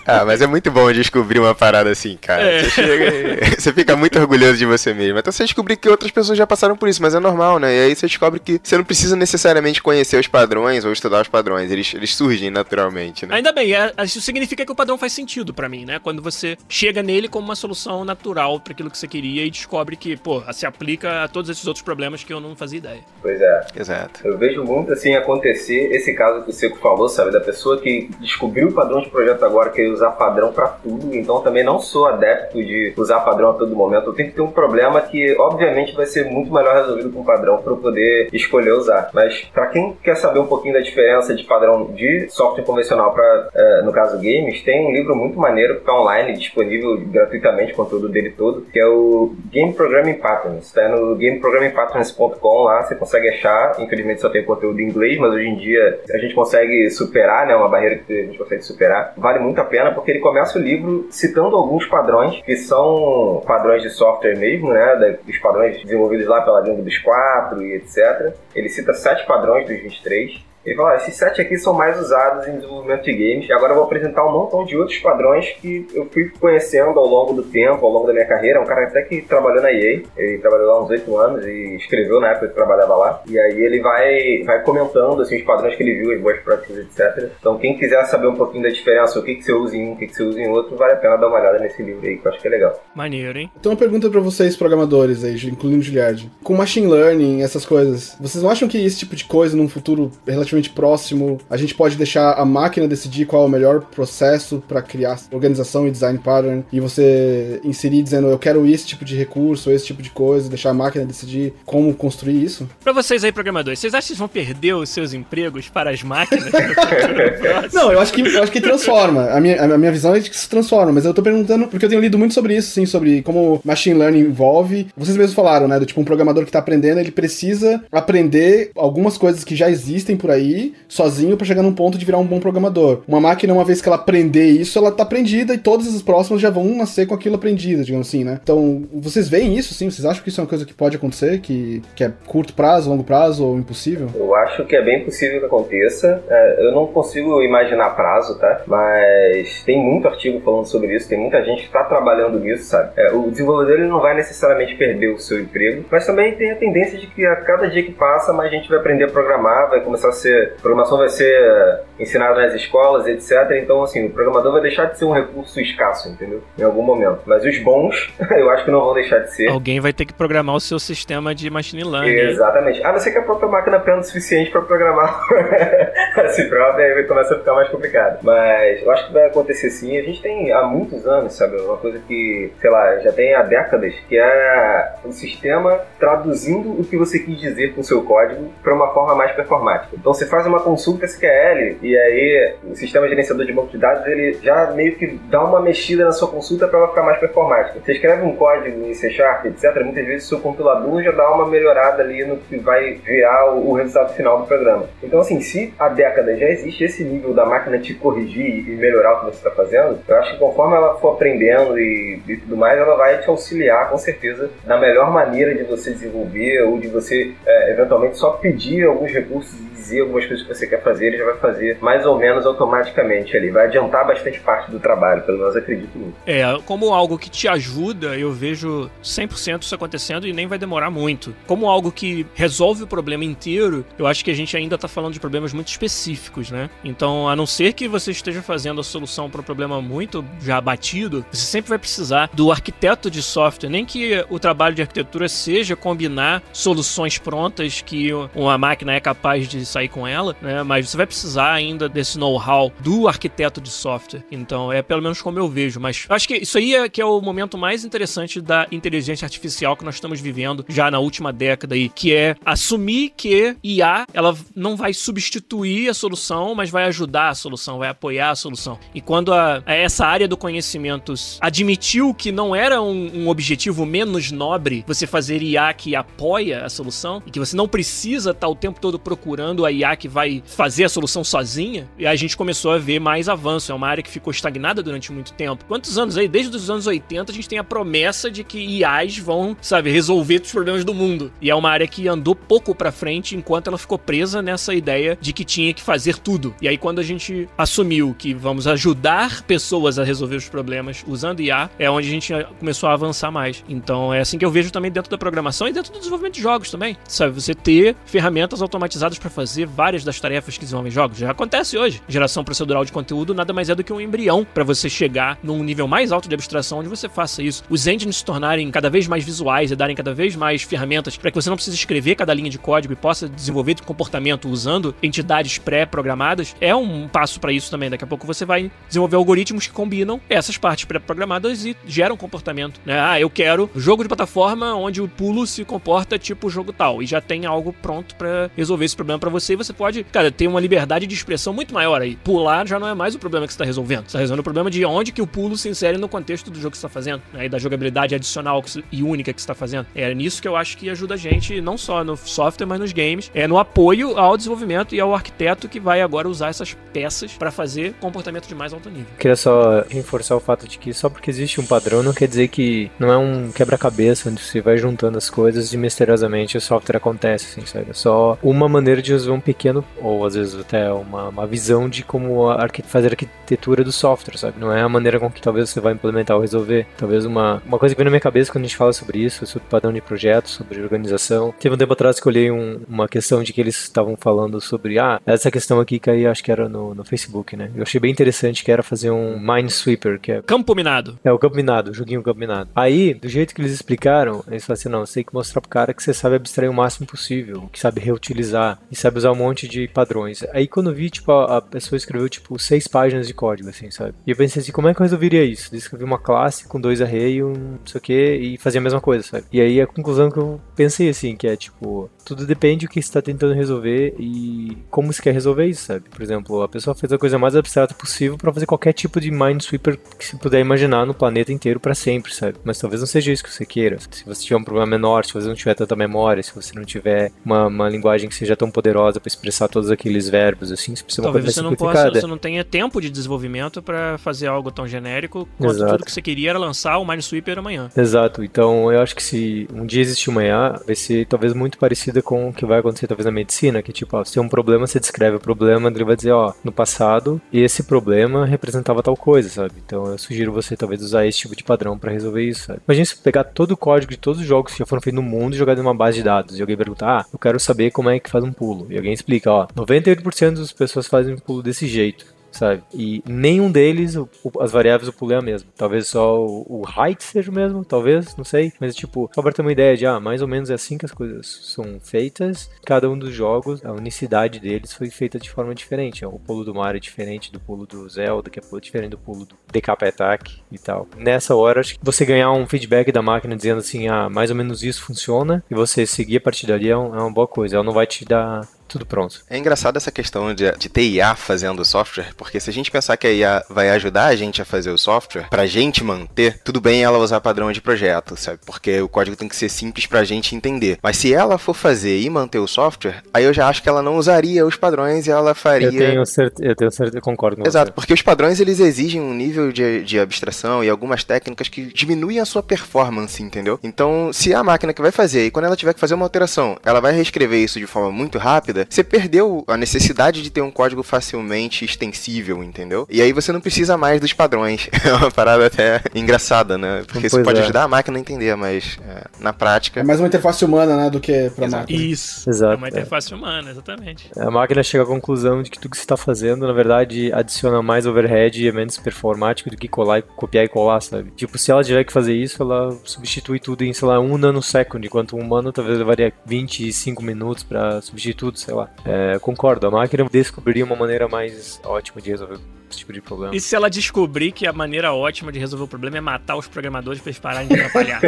Ah, mas é muito bom descobrir uma parada assim, cara. É. Você chega você fica muito orgulhoso de você mesmo. Até você descobrir que outras pessoas já passaram por isso, mas é normal, né? E aí você descobre que você não precisa necessariamente conhecer os padrões ou estudar os padrões, eles, eles surgem naturalmente, né? Ainda bem, as isso significa que o padrão faz sentido pra mim, né? Quando você chega nele como uma solução natural pra aquilo que você queria e descobre que, pô, se aplica a todos esses outros problemas que eu não fazia ideia. Pois é. Exato. Eu vejo muito assim acontecer esse caso que o Seco falou, sabe? Da pessoa que descobriu o padrão de projeto agora, quer usar padrão pra tudo, então também não sou adepto de usar padrão a todo momento. Eu tenho que ter um problema que, obviamente, vai ser muito melhor resolvido com padrão para eu poder escolher usar. Mas para quem quer saber um pouquinho da diferença de padrão de software convencional para, no caso, games, tem um livro muito maneiro que está online, disponível gratuitamente, conteúdo dele todo, que é o Game Programming Patterns. Está no gameprogrammingpatterns.com lá, você consegue achar. Infelizmente só tem conteúdo em inglês, mas hoje em dia a gente consegue superar, né? Uma barreira que a gente consegue superar. Vale muito a pena porque ele começa o livro citando alguns padrões que são padrões de software mesmo, né? Dos padrões desenvolvidos lá pela Windows 4 e etc. Ele cita sete padrões dos 23 ele falou, ah, esses sete aqui são mais usados em desenvolvimento de games. E agora eu vou apresentar um montão de outros padrões que eu fui conhecendo ao longo do tempo, ao longo da minha carreira. Um cara até que trabalhou na EA. Ele trabalhou lá uns oito anos e escreveu na época que trabalhava lá. E aí ele vai, vai comentando assim, os padrões que ele viu, as boas práticas, etc. Então quem quiser saber um pouquinho da diferença, o que, que você usa em um, o que, que você usa em outro, vale a pena dar uma olhada nesse livro aí, que eu acho que é legal. Maneiro, hein? Então uma pergunta pra vocês, programadores aí, incluindo o Giliard. Com machine learning, essas coisas, vocês não acham que esse tipo de coisa, num futuro relativamente próximo, a gente pode deixar a máquina decidir qual é o melhor processo para criar organização e design pattern e você inserir dizendo eu quero esse tipo de recurso, esse tipo de coisa, deixar a máquina decidir como construir isso? Pra vocês aí, programadores, vocês acham que vocês vão perder os seus empregos para as máquinas? Não, eu acho que eu acho que transforma. A minha, a minha visão é de que se transforma, mas eu tô perguntando porque eu tenho lido muito sobre isso, assim, sobre como machine learning envolve. Vocês mesmos falaram, né, do tipo um programador que tá aprendendo, ele precisa aprender algumas coisas que já existem por aí sozinho para chegar num ponto de virar um bom programador. Uma máquina, uma vez que ela aprender isso, ela tá aprendida e todas as próximas já vão nascer com aquilo aprendido, digamos assim, né? Então, vocês veem isso, sim? Vocês acham que isso é uma coisa que pode acontecer, que, que é curto prazo, longo prazo ou impossível? Eu acho que é bem possível que aconteça. É, eu não consigo imaginar prazo, tá? Mas tem muito artigo falando sobre isso, tem muita gente que está trabalhando nisso, sabe? É, o desenvolvedor ele não vai necessariamente perder o seu emprego, mas também tem a tendência de que a cada dia que passa, mais gente vai aprender a programar, vai começar a ser. A programação vai ser ensinada nas escolas, etc. Então, assim, o programador vai deixar de ser um recurso escasso, entendeu? Em algum momento. Mas os bons, eu acho que não vão deixar de ser. Alguém vai ter que programar o seu sistema de machine learning. Exatamente. A não ser que a própria máquina aprenda o suficiente para programar a si própria, aí começa a ficar mais complicado. Mas eu acho que vai acontecer sim. A gente tem há muitos anos, sabe? Uma coisa que, sei lá, já tem há décadas, que é o sistema traduzindo o que você quis dizer com o seu código para uma forma mais performática. Então faz uma consulta SQL e aí o sistema gerenciador de banco de dados ele já meio que dá uma mexida na sua consulta para ela ficar mais performática. Você escreve um código em C Sharp, etc. Muitas vezes o seu compilador já dá uma melhorada ali no que vai virar o, resultado final do programa. Então, assim, se há décadas já existe esse nível da máquina te corrigir e melhorar o que você está fazendo, eu acho que conforme ela for aprendendo e, e tudo mais, ela vai te auxiliar, com certeza, na melhor maneira de você desenvolver ou de você, é, eventualmente, só pedir alguns recursos dizer algumas coisas que você quer fazer, ele já vai fazer mais ou menos automaticamente ali. Vai adiantar bastante parte do trabalho, pelo menos acredito nisso. É, como algo que te ajuda, eu vejo 100% isso acontecendo e nem vai demorar muito. Como algo que resolve o problema inteiro, eu acho que a gente ainda tá falando de problemas muito específicos, né? Então, a não ser que você esteja fazendo a solução para um problema muito já batido, você sempre vai precisar do arquiteto de software, nem que o trabalho de arquitetura seja combinar soluções prontas que uma máquina é capaz de sair com ela, né? Mas você vai precisar ainda desse know-how do arquiteto de software. Então, é pelo menos como eu vejo. Mas acho que isso aí é que é o momento mais interessante da inteligência artificial que nós estamos vivendo já na última década aí, que é assumir que IA ela não vai substituir a solução, mas vai ajudar a solução, vai apoiar a solução. E quando a, a essa área do conhecimento admitiu que não era um, um objetivo menos nobre você fazer IA que apoia a solução e que você não precisa estar o tempo todo procurando a IA que vai fazer a solução sozinha, e a gente começou a ver mais avanço. É uma área que ficou estagnada durante muito tempo. Quantos anos aí? Desde os anos 80 a gente tem a promessa de que IAs vão, sabe, resolver os problemas do mundo. E é uma área que andou pouco para frente enquanto ela ficou presa nessa ideia de que tinha que fazer tudo. E aí quando a gente assumiu que vamos ajudar pessoas a resolver os problemas usando IA, é onde a gente começou a avançar mais. Então é assim que eu vejo também dentro da programação e dentro do desenvolvimento de jogos também. Sabe, você ter ferramentas automatizadas para fazer fazer várias das tarefas que desenvolvem jogos. Já acontece hoje. Geração procedural de conteúdo nada mais é do que um embrião para você chegar num nível mais alto de abstração onde você faça isso. Os engines se tornarem cada vez mais visuais e darem cada vez mais ferramentas para que você não precise escrever cada linha de código e possa desenvolver comportamento usando entidades pré-programadas é um passo para isso também. Daqui a pouco você vai desenvolver algoritmos que combinam essas partes pré-programadas e geram comportamento. Né? Ah, eu quero jogo de plataforma onde o pulo se comporta tipo jogo tal e já tem algo pronto para resolver esse problema para você e você pode, cara, ter uma liberdade de expressão muito maior aí. Pular já não é mais o problema que você está resolvendo. Você está resolvendo o problema de onde que o pulo se insere no contexto do jogo que você está fazendo, né? E da jogabilidade adicional e única que você está fazendo. É nisso que eu acho que ajuda a gente, não só no software, mas nos games, é no apoio ao desenvolvimento e ao arquiteto que vai agora usar essas peças para fazer comportamento de mais alto nível. Queria só reforçar o fato de que só porque existe um padrão não quer dizer que não é um quebra-cabeça onde você vai juntando as coisas e misteriosamente o software acontece, assim, sabe? É só uma maneira de resolver um pequeno, ou às vezes até uma, uma visão de como fazer a arquitetura do software, sabe? Não é a maneira com que talvez você vai implementar ou resolver. Talvez uma, uma coisa que vem na minha cabeça quando a gente fala sobre isso, sobre padrão de projeto, sobre organização. Teve um tempo atrás que eu olhei um, uma questão de que eles estavam falando sobre, ah, essa questão aqui que aí acho que era no, no Facebook, né? Eu achei bem interessante que era fazer um Minesweeper, que é... Campo minado. É, o campo minado, o joguinho campo minado. Aí, do jeito que eles explicaram, eles falaram assim, não, você tem que mostrar pro cara que você sabe abstrair o máximo possível, que sabe reutilizar e sabe usar um monte de padrões. Aí quando eu vi, tipo, a, a pessoa escreveu, tipo, seis páginas de código, assim, sabe? E eu pensei assim, como é que eu resolveria isso? Eu escrevi uma classe com dois array, um não sei o que, e fazia a mesma coisa, sabe? E aí a conclusão que eu pensei, assim, que é, tipo, tudo depende do que você está tentando resolver e como você quer resolver isso, sabe? Por exemplo, a pessoa fez a coisa mais abstrata possível para fazer qualquer tipo de Minesweeper que você puder imaginar no planeta inteiro para sempre, sabe? Mas talvez não seja isso que você queira. Se você tiver um problema menor, se você não tiver tanta memória, se você não tiver uma, uma linguagem que seja tão poderosa para expressar todos aqueles verbos, assim, você precisa talvez uma você coisa não possa, você não tenha tempo de desenvolvimento para fazer algo tão genérico quanto Exato. tudo que você queria era lançar o Minesweeper amanhã. Exato. Então, eu acho que se um dia existir IA, vai ser talvez muito com o que vai acontecer talvez na medicina, que tipo, ó, se tem um problema, você descreve o problema, ele vai dizer, ó, no passado, esse problema representava tal coisa, sabe? Então, eu sugiro você talvez usar esse tipo de padrão para resolver isso, sabe? Imagina se pegar todo o código de todos os jogos que já foram feitos no mundo e jogar numa base de dados. E alguém perguntar, ah, eu quero saber como é que faz um pulo. E alguém explica, ó, 98% das pessoas fazem um pulo desse jeito sabe? E nenhum deles, o, o, as variáveis do pulo é a mesma. Talvez só o, o, height seja o mesmo, talvez, não sei. Mas, tipo, só pra ter uma ideia de, ah, mais ou menos é assim que as coisas são feitas. Cada um dos jogos, a unicidade deles foi feita de forma diferente. O pulo do Mario é diferente do pulo do Zelda, que é diferente do pulo do Decap Attack e tal. Nessa hora, acho que você ganhar um feedback da máquina dizendo assim, ah, mais ou menos isso funciona, e você seguir a partir dali é, um, é uma boa coisa. Ela não vai te dar tudo pronto. É engraçado essa questão de, de ter IA fazendo o software, porque se a gente pensar que a IA vai ajudar a gente a fazer o software, pra gente manter, tudo bem ela usar padrão de projeto, sabe? Porque o código tem que ser simples pra gente entender. Mas se ela for fazer e manter o software, aí eu já acho que ela não usaria os padrões e ela faria. Eu tenho certeza, eu tenho certeza, concordo com Exato, você. porque os padrões eles exigem um nível de, de abstração e algumas técnicas que diminuem a sua performance, entendeu? Então, se a máquina que vai fazer e quando ela tiver que fazer uma alteração, ela vai reescrever isso de forma muito rápida, você perdeu a necessidade de ter um código facilmente extensível, entendeu? E aí você não precisa mais dos padrões. É uma parada até engraçada, né? Porque isso Pois pode é. ajudar a máquina a entender, mas é, na prática. É mais uma interface humana, né, do que pra Exato. máquina. Isso. Exato, É uma interface humana, exatamente. A máquina chega à conclusão de que tudo que você está fazendo, na verdade, adiciona mais overhead e é menos performático do que colar e copiar e colar, sabe? Tipo, se ela tiver que fazer isso, ela substitui tudo em, sei lá, um nanosecond, enquanto um humano talvez levaria 25 minutos para substituir tudo, sei lá. É, concordo, a máquina descobriria uma maneira mais ótima de resolver esse tipo de problema. E se ela descobrir que a maneira ótima de resolver o problema é matar os programadores pra eles pararem de atrapalhar?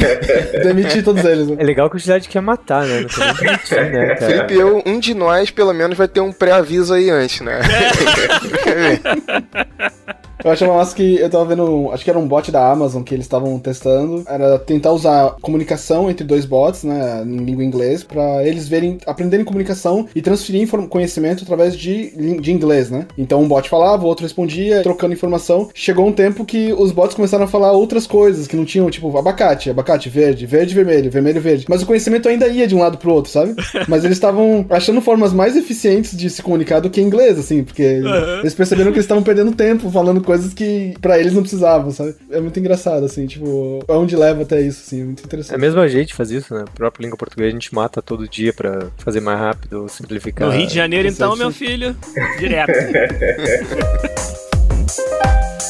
Demitir todos eles, né? É legal que a utilidade quer matar, né? Não permitir, né, cara? Felipe, eu, um de nós, pelo menos, vai ter um pré-aviso aí antes, né? Eu achei uma massa que eu tava vendo, acho que era um bot da Amazon que eles estavam testando. Era tentar usar comunicação entre dois bots, né, em língua inglesa, pra eles verem, aprenderem comunicação e transferir conhecimento através de, de inglês, né? Então um bot falava, o outro respondia, trocando informação. Chegou um tempo que os bots começaram a falar outras coisas que não tinham, tipo, abacate, abacate verde, verde vermelho, vermelho verde. Mas o conhecimento ainda ia de um lado pro outro, sabe? Mas eles estavam achando formas mais eficientes de se comunicar do que inglês, assim, porque eles perceberam que eles estavam perdendo tempo falando coisas coisas que pra eles não precisavam, sabe? É muito engraçado, assim, tipo, aonde leva até isso, assim, é muito É interessante. mesmo a gente faz isso, né? A própria língua portuguesa a gente mata todo dia pra fazer mais rápido, simplificar. No Rio de Janeiro, então, meu filho, direto.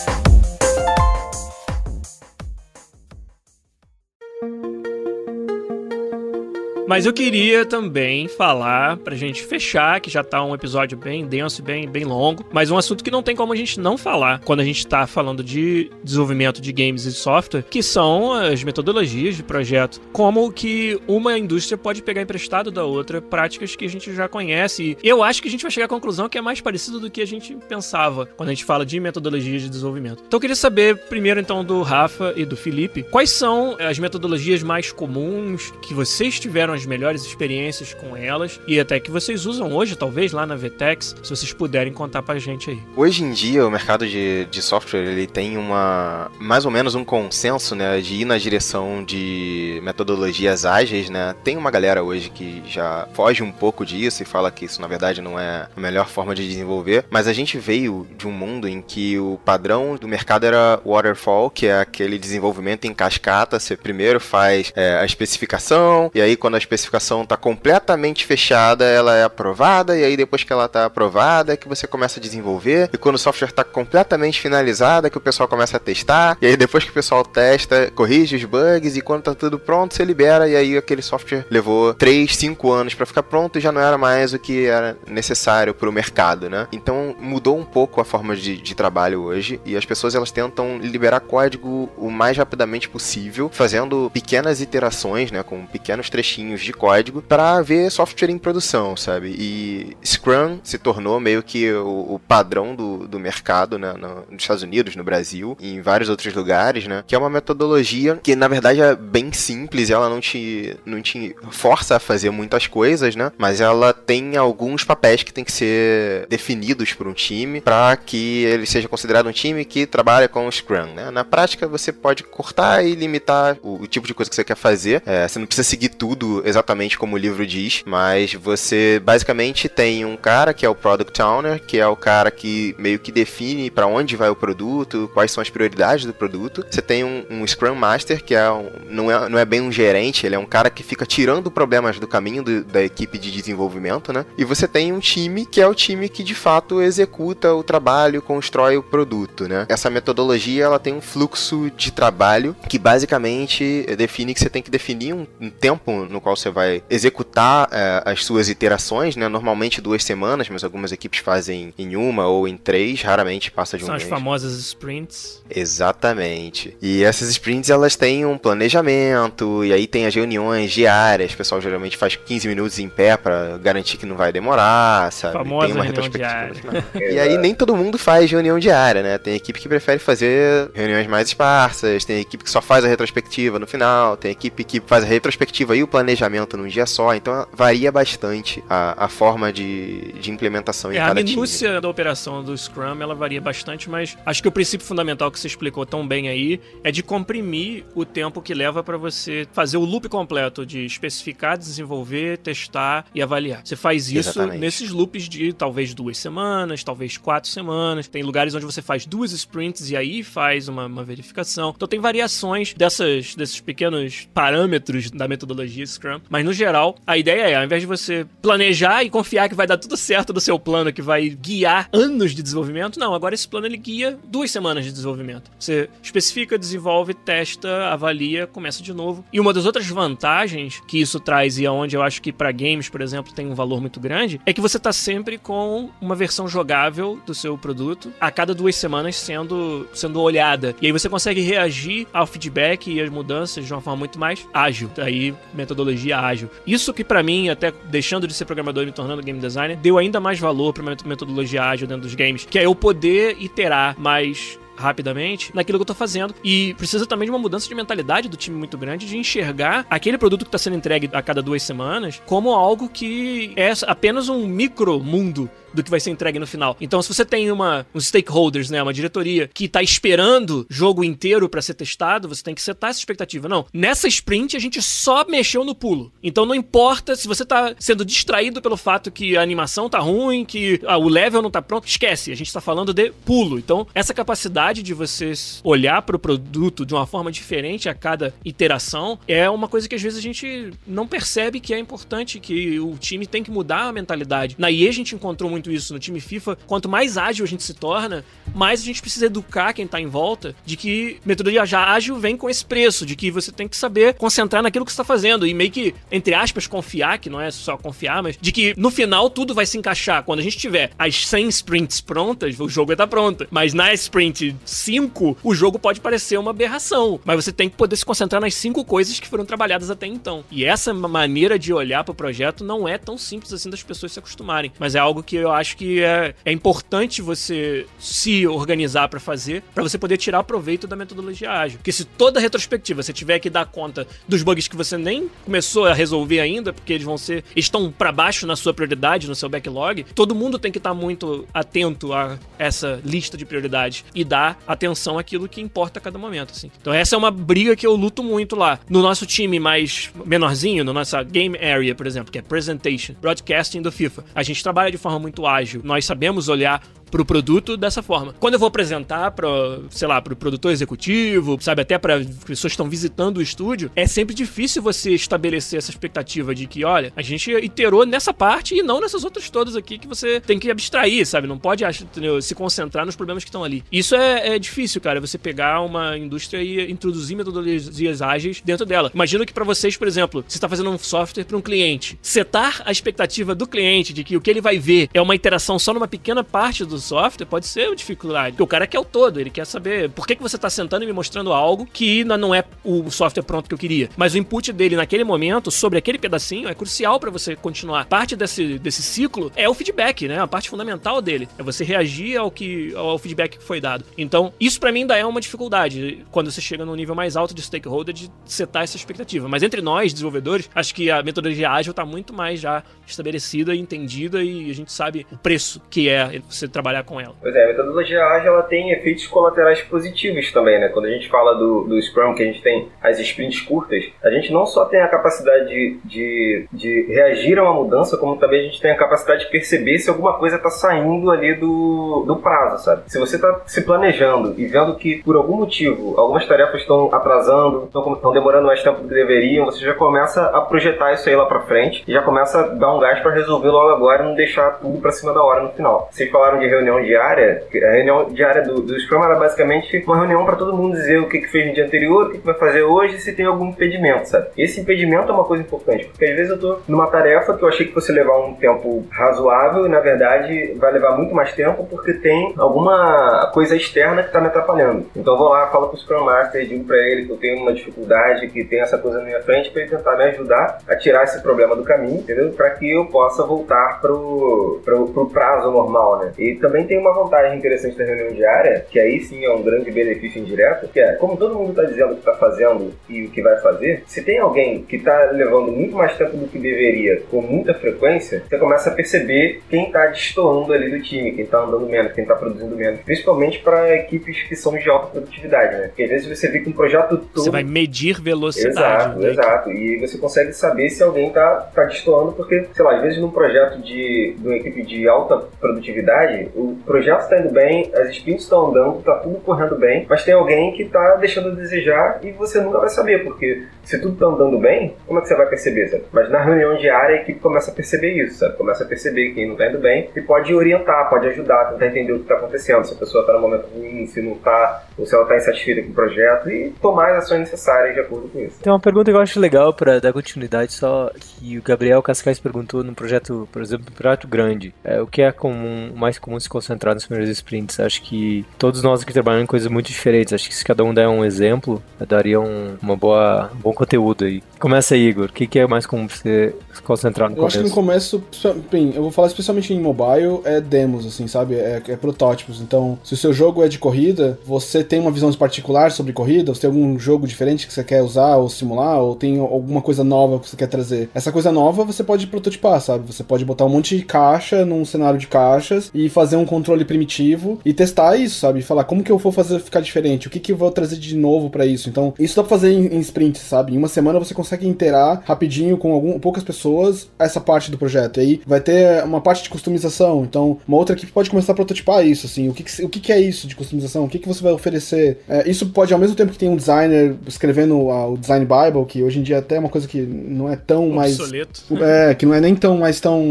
Mas eu queria também falar, pra gente fechar, que já tá um episódio bem denso e bem, bem longo, mas um assunto que não tem como a gente não falar quando a gente tá falando de desenvolvimento de games e software, que são as metodologias de projeto. Como que uma indústria pode pegar emprestado da outra práticas que a gente já conhece. E eu acho que a gente vai chegar à conclusão que é mais parecido do que a gente pensava quando a gente fala de metodologias de desenvolvimento. Então eu queria saber, primeiro então, do Rafa e do Felipe, quais são as metodologias mais comuns que vocês tiveram as melhores experiências com elas e até que vocês usam hoje, talvez, lá na VTEX, se vocês puderem contar pra gente aí. Hoje em dia, o mercado de, de software ele tem uma mais ou menos um consenso, né, de ir na direção de metodologias ágeis, né? Tem uma galera hoje que já foge um pouco disso e fala que isso na verdade não é a melhor forma de desenvolver, mas a gente veio de um mundo em que o padrão do mercado era waterfall, que é aquele desenvolvimento em cascata. Você primeiro faz é, a especificação e aí quando a especificação está completamente fechada, ela é aprovada e aí depois que ela está aprovada é que você começa a desenvolver e quando o software está completamente finalizado é que o pessoal começa a testar e aí depois que o pessoal testa, corrige os bugs e quando tá tudo pronto, você libera e aí aquele software levou 3, 5 anos para ficar pronto e já não era mais o que era necessário para o mercado, né? Então mudou um pouco a forma de, de trabalho hoje e as pessoas elas tentam liberar código o mais rapidamente possível, fazendo pequenas iterações, né, com pequenos trechinhos de código para ver software em produção, sabe? E Scrum se tornou meio que o, o padrão do, do mercado, né, no- nos Estados Unidos, no Brasil, e em vários outros lugares, né? Que é uma metodologia que na verdade é bem simples, ela não te não te força a fazer muitas coisas, né? Mas ela tem alguns papéis que tem que ser definidos por um time para que ele seja considerado um time que trabalha com o Scrum, né? Na prática você pode cortar e limitar o, o tipo de coisa que você quer fazer. É, você não precisa seguir tudo exatamente como o livro diz, mas você basicamente tem um cara que é o Product Owner, que é o cara que meio que define para onde vai o produto, quais são as prioridades do produto. Você tem um, um Scrum Master, que é um- não, é, não é bem um gerente, ele é um cara que fica tirando problemas do caminho do- da equipe de desenvolvimento, né? E você tem um time que é o time que de fato executa o trabalho, constrói o produto, né? Essa metodologia ela tem um fluxo de trabalho que basicamente define que você tem que definir um, um tempo no qual você vai executar eh, as suas iterações, né? Normalmente duas semanas, mas algumas equipes fazem em uma ou em três, raramente passa de um São as mês. famosas sprints. Exatamente. E essas sprints elas têm um planejamento, e aí tem as reuniões diárias. O pessoal geralmente faz 15 minutos em pé pra garantir que não vai demorar, sabe? Famosa tem uma retrospectiva. E aí nem todo mundo faz reunião diária, né? Tem equipe que prefere fazer reuniões mais esparsas, tem equipe que só faz a retrospectiva no final, tem equipe que faz a retrospectiva e o planejamento num dia só, então varia bastante a, a forma de, de implementação em É, a cada time. minúcia da operação do Scrum, ela varia bastante, mas acho que o princípio fundamental que você explicou tão bem aí é de comprimir o tempo que leva para você fazer o loop completo de especificar, desenvolver, testar e avaliar. Você faz isso Exatamente. nesses loops de talvez duas semanas, talvez quatro semanas. Tem lugares onde você faz duas sprints e aí faz uma, uma verificação. Então tem variações dessas, desses pequenos parâmetros da metodologia Scrum. Mas no geral, a ideia é, ao invés de você planejar e confiar que vai dar tudo certo do seu plano, que vai guiar anos de desenvolvimento, não, agora esse plano ele guia duas semanas de desenvolvimento. Você especifica, desenvolve, testa, avalia, começa de novo. E uma das outras vantagens que isso traz e aonde eu acho que para games, por exemplo, tem um valor muito grande, é que você tá sempre com uma versão jogável do seu produto a cada duas semanas sendo, sendo olhada. E aí você consegue reagir ao feedback e às mudanças de uma forma muito mais ágil. Aí, metodologia ágil. Isso que pra mim, até deixando de ser programador e me tornando game designer, deu ainda mais valor pra uma metodologia ágil dentro dos games, que é eu poder iterar mais rapidamente naquilo que eu tô fazendo. E precisa também de uma mudança de mentalidade do time muito grande de enxergar aquele produto que está sendo entregue a cada duas semanas como algo que é apenas um micro mundo do que vai ser entregue no final. Então, se você tem uma uns stakeholders, né, uma diretoria que tá esperando jogo inteiro para ser testado, você tem que setar essa expectativa. Não, nessa sprint a gente só mexeu no pulo. Então não importa se você tá sendo distraído pelo fato que a animação tá ruim, que ah, o level não tá pronto, esquece, a gente tá falando de pulo. Então, essa capacidade de você olhar para o produto de uma forma diferente a cada iteração é uma coisa que às vezes a gente não percebe que é importante, que o time tem que mudar a mentalidade. Na EA a gente encontrou muito isso no time FIFA. Quanto mais ágil a gente se torna, mais a gente precisa educar quem tá em volta de que metodologia já ágil vem com esse preço, de que você tem que saber concentrar naquilo que você tá fazendo e meio que, entre aspas, confiar, que não é só confiar, mas de que no final tudo vai se encaixar. Quando a gente tiver as 100 sprints prontas, o jogo vai estar tá pronto. Mas na sprint 5, o jogo pode parecer uma aberração. Mas você tem que poder se concentrar nas cinco coisas que foram trabalhadas até então. E essa maneira de olhar para o projeto não é tão simples assim das pessoas se acostumarem. Mas é algo que eu acho que é, é importante você se organizar para fazer, para você poder tirar proveito da metodologia ágil. Porque se toda retrospectiva você tiver que dar conta dos bugs que você nem começou a resolver ainda, porque eles vão ser estão para baixo na sua prioridade, no seu backlog, todo mundo tem que estar tá muito atento a essa lista de prioridades e dar atenção àquilo que importa a cada momento, assim. Então essa é uma briga que eu luto muito lá. No nosso time mais menorzinho, no nossa game area, por exemplo, que é presentation, broadcasting do FIFA, a gente trabalha de forma muito ágil. Nós sabemos olhar pro produto dessa forma. Quando eu vou apresentar para, sei lá, pro produtor executivo, sabe, até para pessoas que estão visitando o estúdio, é sempre difícil você estabelecer essa expectativa de que, olha, a gente iterou nessa parte e não nessas outras todas aqui que você tem que abstrair, sabe? Não pode entendeu? se concentrar nos problemas que estão ali. Isso é, é difícil, cara, você pegar uma indústria e introduzir metodologias ágeis dentro dela. Imagino que para vocês, por exemplo, você está fazendo um software para um cliente, setar a expectativa do cliente de que o que ele vai ver é uma interação só numa pequena parte do software pode ser uma dificuldade. Porque o cara quer o todo, ele quer saber por que, que você está sentando e me mostrando algo que não é o software pronto que eu queria. Mas o input dele naquele momento, sobre aquele pedacinho, é crucial para você continuar. Parte desse, desse ciclo é o feedback, né? A parte fundamental dele. É você reagir ao, que, ao feedback que foi dado. Então, isso para mim ainda é uma dificuldade quando você chega num nível mais alto de stakeholder de setar essa expectativa. Mas entre nós, desenvolvedores, acho que a metodologia ágil está muito mais já estabelecida e entendida e a gente sabe o preço que é você trabalhar trabalhar com ela. Pois é, a metodologia ágil ela tem efeitos colaterais positivos também, né? Quando a gente fala do, do Scrum, que a gente tem as sprints curtas, a gente não só tem a capacidade de, de, de reagir a uma mudança, como também a gente tem a capacidade de perceber se alguma coisa está saindo ali do, do prazo, sabe? Se você está se planejando e vendo que, por algum motivo, algumas tarefas estão atrasando, estão demorando mais tempo do que deveriam, você já começa a projetar isso aí lá para frente e já começa a dar um gás para resolver logo agora e não deixar tudo para cima da hora no final. Vocês falaram de reunião diária, a reunião diária do, do Scrum era basicamente uma reunião para todo mundo dizer o que, que fez no dia anterior, o que, que vai fazer hoje, se tem algum impedimento, sabe? Esse impedimento é uma coisa importante, porque às vezes eu tô numa tarefa que eu achei que fosse levar um tempo razoável e na verdade vai levar muito mais tempo porque tem alguma coisa externa que está me atrapalhando. Então eu vou lá, falo com o Scrum Master, digo para ele que eu tenho uma dificuldade, que tem essa coisa na minha frente, para ele tentar me ajudar a tirar esse problema do caminho, entendeu? Para que eu possa voltar pro, pro, pro prazo normal, né? E também tem uma vantagem interessante da reunião diária, que aí sim é um grande benefício indireto, que é, como todo mundo está dizendo o que está fazendo e o que vai fazer, se tem alguém que está levando muito mais tempo do que deveria, com muita frequência, você começa a perceber quem está destoando ali do time, quem está andando menos, quem está produzindo menos. Principalmente para equipes que são de alta produtividade, né? Porque às vezes você vê que um projeto todo... Você vai medir velocidade. Exato, né? exato. E você consegue saber se alguém está tá destoando, porque, sei lá, às vezes num projeto de, de uma equipe de alta produtividade, o projeto está indo bem, as sprints estão andando, está tudo correndo bem, mas tem alguém que está deixando a desejar e você nunca vai saber, porque se tudo está andando bem, como é que você vai perceber, sabe? Mas na reunião diária a equipe começa a perceber isso, sabe? Começa a perceber quem não está indo bem e pode orientar, pode ajudar, tentar entender o que está acontecendo, se a pessoa está no momento ruim, se não está, ou se ela está insatisfeita com o projeto e tomar as ações necessárias de acordo com isso. Tem uma pergunta que eu acho legal para dar continuidade, só que o Gabriel Cascais perguntou num projeto, por exemplo, um projeto grande, é, o que é comum, mais comum se concentrar nos primeiros sprints. Acho que todos nós aqui trabalhamos em coisas muito diferentes. Acho que se cada um der um exemplo, daria um, uma boa, um bom conteúdo aí. Começa aí, Igor. O que, que é mais como você se concentrar no Eu começo? acho que no começo, bem, eu vou falar especialmente em mobile, é demos, assim, sabe? É, é protótipos. Então, se o seu jogo é de corrida, você tem uma visão particular sobre corrida, você tem algum jogo diferente que você quer usar ou simular, ou tem alguma coisa nova que você quer trazer. Essa coisa nova você pode prototipar, sabe? Você pode botar um monte de caixa num cenário de caixas e fazer um controle primitivo e testar isso, sabe? Falar como que eu vou fazer ficar diferente, o que que eu vou trazer de novo pra isso. Então, isso dá pra fazer em, em sprints, sabe? Em uma semana você consegue inteirar rapidinho com algum, poucas pessoas essa parte do projeto. E aí vai ter uma parte de customização. Então, uma outra equipe pode começar a prototipar isso, assim. O que, que- o que, que é isso de customização? O que, que você vai oferecer? É, isso pode, ao mesmo tempo que tem um designer escrevendo ah, o Design Bible, que hoje em dia até é uma coisa que não é tão mais. Obsoleto. É, que não é nem tão mais tão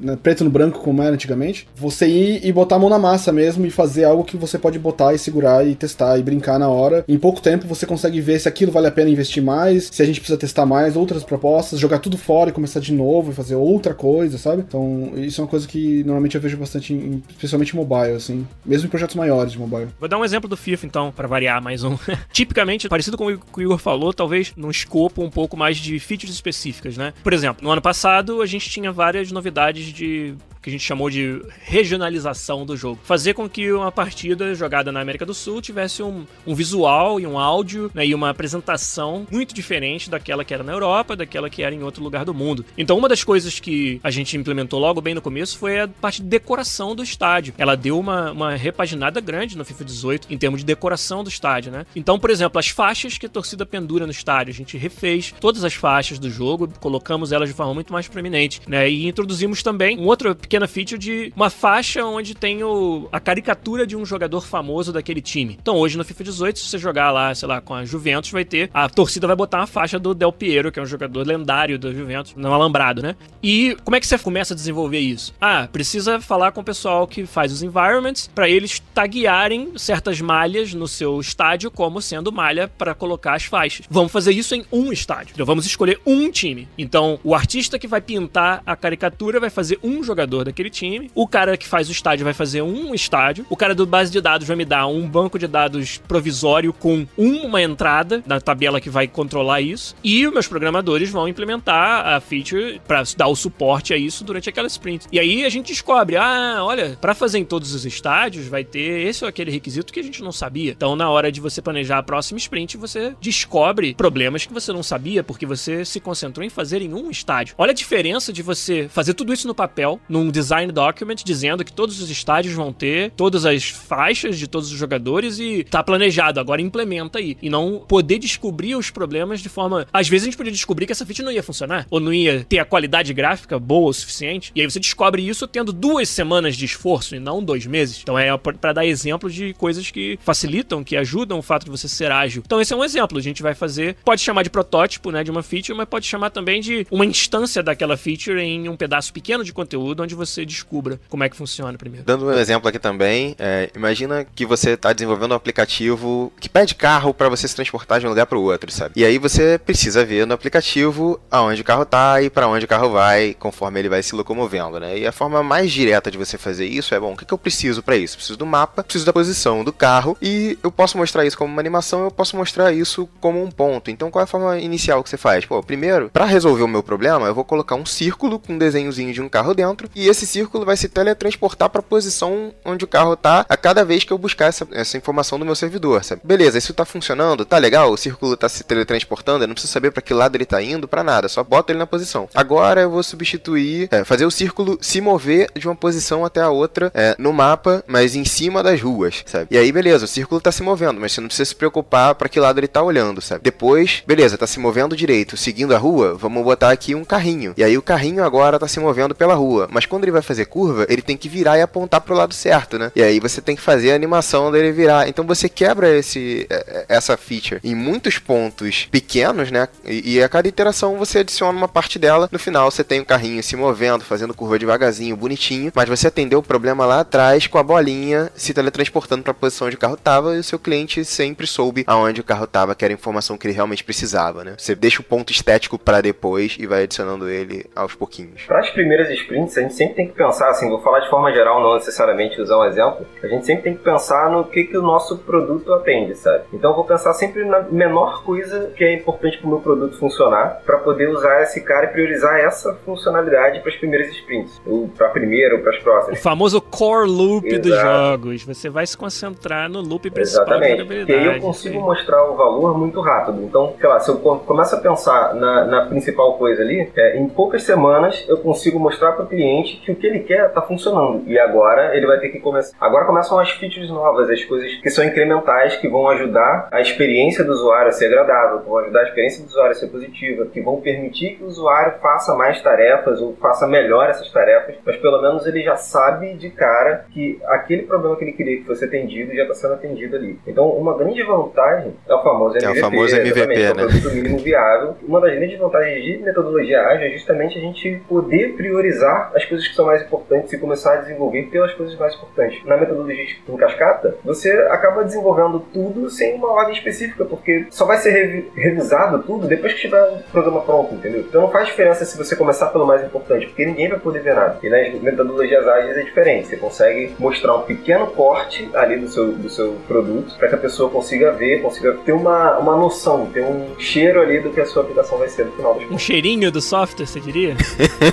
né, preto no branco como era antigamente. Você ir e botar a mão na massa mesmo e fazer algo que você pode botar e segurar e testar e brincar na hora. Em pouco tempo você consegue ver se aquilo vale a pena investir mais, se a gente precisa testar mais, outras propostas, jogar tudo fora e começar de novo e fazer outra coisa, sabe? Então, isso é uma coisa que normalmente eu vejo bastante, em, especialmente em mobile, assim. Mesmo em projetos maiores de mobile. Vou dar um exemplo do FIFA, então, pra variar mais um. Tipicamente, parecido com o que o Igor falou, talvez num escopo um pouco mais de features específicas, né? Por exemplo, no ano passado a gente tinha várias novidades de que a gente chamou de regionalização do jogo. Fazer com que uma partida jogada na América do Sul tivesse um, um visual e um áudio né, e uma apresentação muito diferente daquela que era na Europa, daquela que era em outro lugar do mundo. Então, uma das coisas que a gente implementou logo bem no começo foi a parte de decoração do estádio. Ela deu uma, uma repaginada grande no FIFA 18 em termos de decoração do estádio, né? Então, por exemplo, as faixas que a torcida pendura no estádio, a gente refez todas as faixas do jogo, colocamos elas de forma muito mais proeminente, né? E introduzimos também um outro pequena feature de uma faixa onde tem o, a caricatura de um jogador famoso daquele time. Então, hoje no FIFA 18, se você jogar lá, sei lá, com a Juventus, vai ter a torcida vai botar uma faixa do Del Piero, que é um jogador lendário da Juventus, não alambrado, né? E como é que você começa a desenvolver isso? Ah, precisa falar com o pessoal que faz os environments para eles taguearem certas malhas no seu estádio como sendo malha para colocar as faixas. Vamos fazer isso em um estádio. Então vamos escolher um time. Então o artista que vai pintar a caricatura vai fazer um jogador daquele time. O cara que faz o estádio vai fazer um estádio. O cara do base de dados vai me dar um banco de dados provisório com uma entrada na tabela que vai controlar isso. E os meus programadores vão implementar a feature para dar o suporte a isso durante aquela sprint. E aí a gente descobre, ah, olha, para fazer em todos os estádios vai ter esse ou aquele requisito que a gente não sabia. Então na hora de você planejar a próxima sprint, você descobre problemas que você não sabia porque você se concentrou em fazer em um estádio. Olha a diferença de você fazer tudo isso no papel, num design document, dizendo que todos os estádios vão ter todas as faixas de todos os jogadores e tá planejado, agora implementa aí. E não poder descobrir os problemas de forma. Às vezes a gente podia descobrir que essa feature não ia funcionar, ou não ia ter a qualidade gráfica boa o suficiente. E aí você descobre isso tendo duas semanas de esforço e não dois meses. Então é para dar exemplo de coisas que facilitam, que ajudam o fato de você ser ágil. Então esse é um exemplo. A gente vai fazer, pode chamar de protótipo, né, de uma feature, mas pode chamar também de uma instância daquela feature em um pedaço pequeno de conteúdo onde você descubra como é que funciona primeiro. Dando um exemplo aqui também, é, imagina que você está desenvolvendo um aplicativo que pede carro para você se transportar de um lugar para o outro, sabe? E aí você precisa ver no aplicativo aonde o carro tá e para onde o carro vai, conforme ele vai se locomovendo, né? E a forma mais direta de você fazer isso é, bom, o que, que eu preciso para isso? Preciso do mapa, preciso da posição do carro e eu posso mostrar isso como uma animação, eu posso mostrar isso como um ponto. Então qual é a forma inicial que você faz? Pô, primeiro, para resolver o meu problema, eu vou colocar um círculo com um desenhozinho de um carro dentro e esse círculo vai se teletransportar para a posição onde o carro tá a cada vez que eu buscar essa, essa informação do meu servidor, sabe? Beleza, isso tá funcionando, tá legal, o círculo tá se teletransportando, eu não preciso saber para que lado ele tá indo, para nada, só bota ele na posição. Agora eu vou substituir, é, fazer o círculo se mover de uma posição até a outra é, no mapa, mas em cima das ruas, sabe? E aí, beleza, o círculo tá se movendo, mas você não precisa se preocupar para que lado ele tá olhando, sabe? Depois, beleza, tá se movendo direito, seguindo a rua, vamos botar aqui um carrinho. E aí o carrinho agora tá se movendo pela rua, mas quando ele vai fazer curva, ele tem que virar e apontar pro lado certo, né? E aí você tem que fazer a animação dele virar. Então você quebra esse essa feature em muitos pontos pequenos, né? E, e a cada iteração você adiciona uma parte dela. No final você tem o carrinho se movendo, fazendo curva devagarzinho, bonitinho, mas você atendeu o problema lá atrás com a bolinha se teletransportando para a posição onde o carro tava e o seu cliente sempre soube aonde o carro tava, que era a informação que ele realmente precisava, né? Você deixa o ponto estético para depois e vai adicionando ele aos pouquinhos. Para as primeiras sprints, a gente sempre sempre tem que pensar, assim, vou falar de forma geral, não necessariamente usar um exemplo, a gente sempre tem que pensar no que, que o nosso produto atende, sabe? Então eu vou pensar sempre na menor coisa que é importante para o meu produto funcionar, para poder usar esse cara e priorizar essa funcionalidade para as primeiras sprints, ou para a primeira ou para as O próximas. famoso core loop dos Exato. jogos. Você vai se concentrar no loop principal da Exatamente. habilidade. E aí eu consigo mostrar o valor muito rápido. Então, sei lá, se eu co- começo a pensar na, na principal coisa ali, é, em poucas semanas eu consigo mostrar para o cliente que o que ele quer está funcionando. E agora ele vai ter que começar. Agora começam as features novas, as coisas que são incrementais, que vão ajudar a experiência do usuário a ser agradável, que vão ajudar a experiência do usuário a ser positiva, que vão permitir que o usuário faça mais tarefas ou faça melhor essas tarefas, mas pelo menos ele já sabe de cara que aquele problema que ele queria que fosse atendido já está sendo atendido ali. Então, uma grande vantagem é o famoso É o MVP. famoso MVP, exatamente, é o né? produto mínimo viável. Uma das grandes vantagens de metodologia ágil é justamente a gente poder priorizar as coisas que são mais importantes e começar a desenvolver pelas coisas mais importantes. Na metodologia em cascata, você acaba desenvolvendo tudo sem uma ordem específica, porque só vai ser revi- revisado tudo depois que tiver o programa pronto, entendeu? Então não faz diferença se você começar pelo mais importante, porque ninguém vai poder ver nada. E nas metodologias ágeis é diferente. Você consegue mostrar um pequeno corte ali do seu, do seu produto para que a pessoa consiga ver, consiga ter uma, uma noção, ter um cheiro ali do que a sua aplicação vai ser no final das Um cheirinho do software, você diria?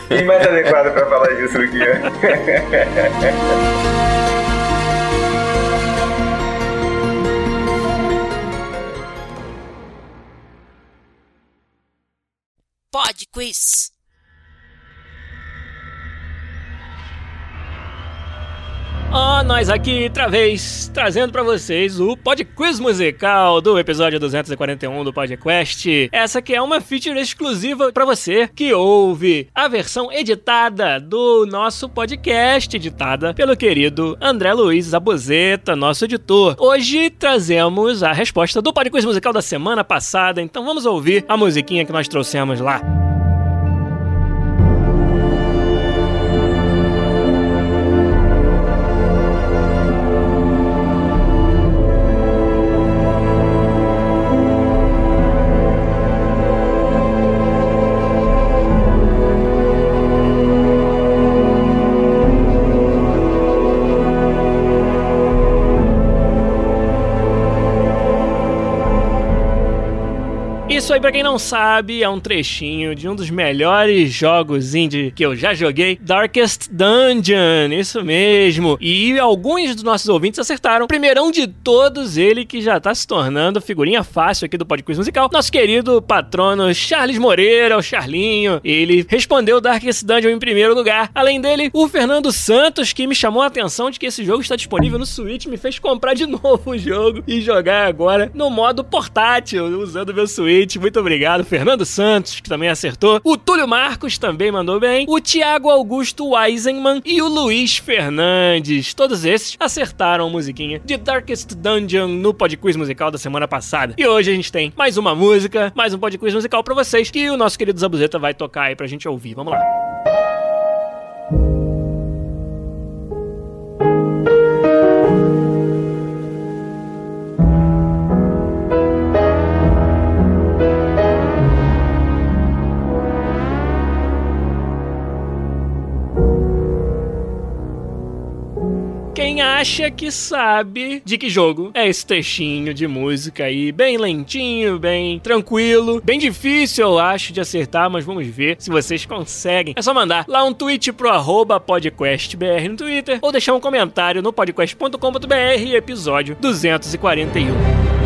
Quem mais adequado para falar disso do que eu? Pod Quiz. Ó, nós aqui, outra vez, trazendo pra vocês o Pod Quiz musical do episódio 241 do PodQuest. Essa que é uma feature exclusiva pra você que ouve a versão editada do nosso podcast, editada pelo querido André Luiz Zabuzeta, nosso editor. Hoje trazemos a resposta do Pod Quiz musical da semana passada, então vamos ouvir a musiquinha que nós trouxemos lá. Isso aí, pra quem não sabe, é um trechinho de um dos melhores jogos indie que eu já joguei, Darkest Dungeon, isso mesmo. E alguns dos nossos ouvintes acertaram. Primeirão de todos, ele que já tá se tornando figurinha fácil aqui do Podcast Musical, nosso querido patrono Charles Moreira, o Charlinho. Ele respondeu Darkest Dungeon em primeiro lugar. Além dele, o Fernando Santos, que me chamou a atenção de que esse jogo está disponível no Switch, me fez comprar de novo o jogo e jogar agora no modo portátil, usando meu Switch. Muito obrigado, Fernando Santos, que também acertou. O Túlio Marcos também mandou bem. O Thiago Augusto Eisenman e o Luiz Fernandes. Todos esses acertaram a musiquinha de Darkest Dungeon no Podquiz musical da semana passada. E hoje a gente tem mais uma música, mais um Podquiz musical pra vocês, que o nosso querido Zabuzeta vai tocar aí pra gente ouvir. Vamos lá. Acha que sabe de que jogo é esse trechinho de música aí, bem lentinho, bem tranquilo, bem difícil eu acho de acertar, mas vamos ver se vocês conseguem. É só mandar lá um tweet pro arroba podcastbr no Twitter ou deixar um comentário no podcast.com.br episódio 241.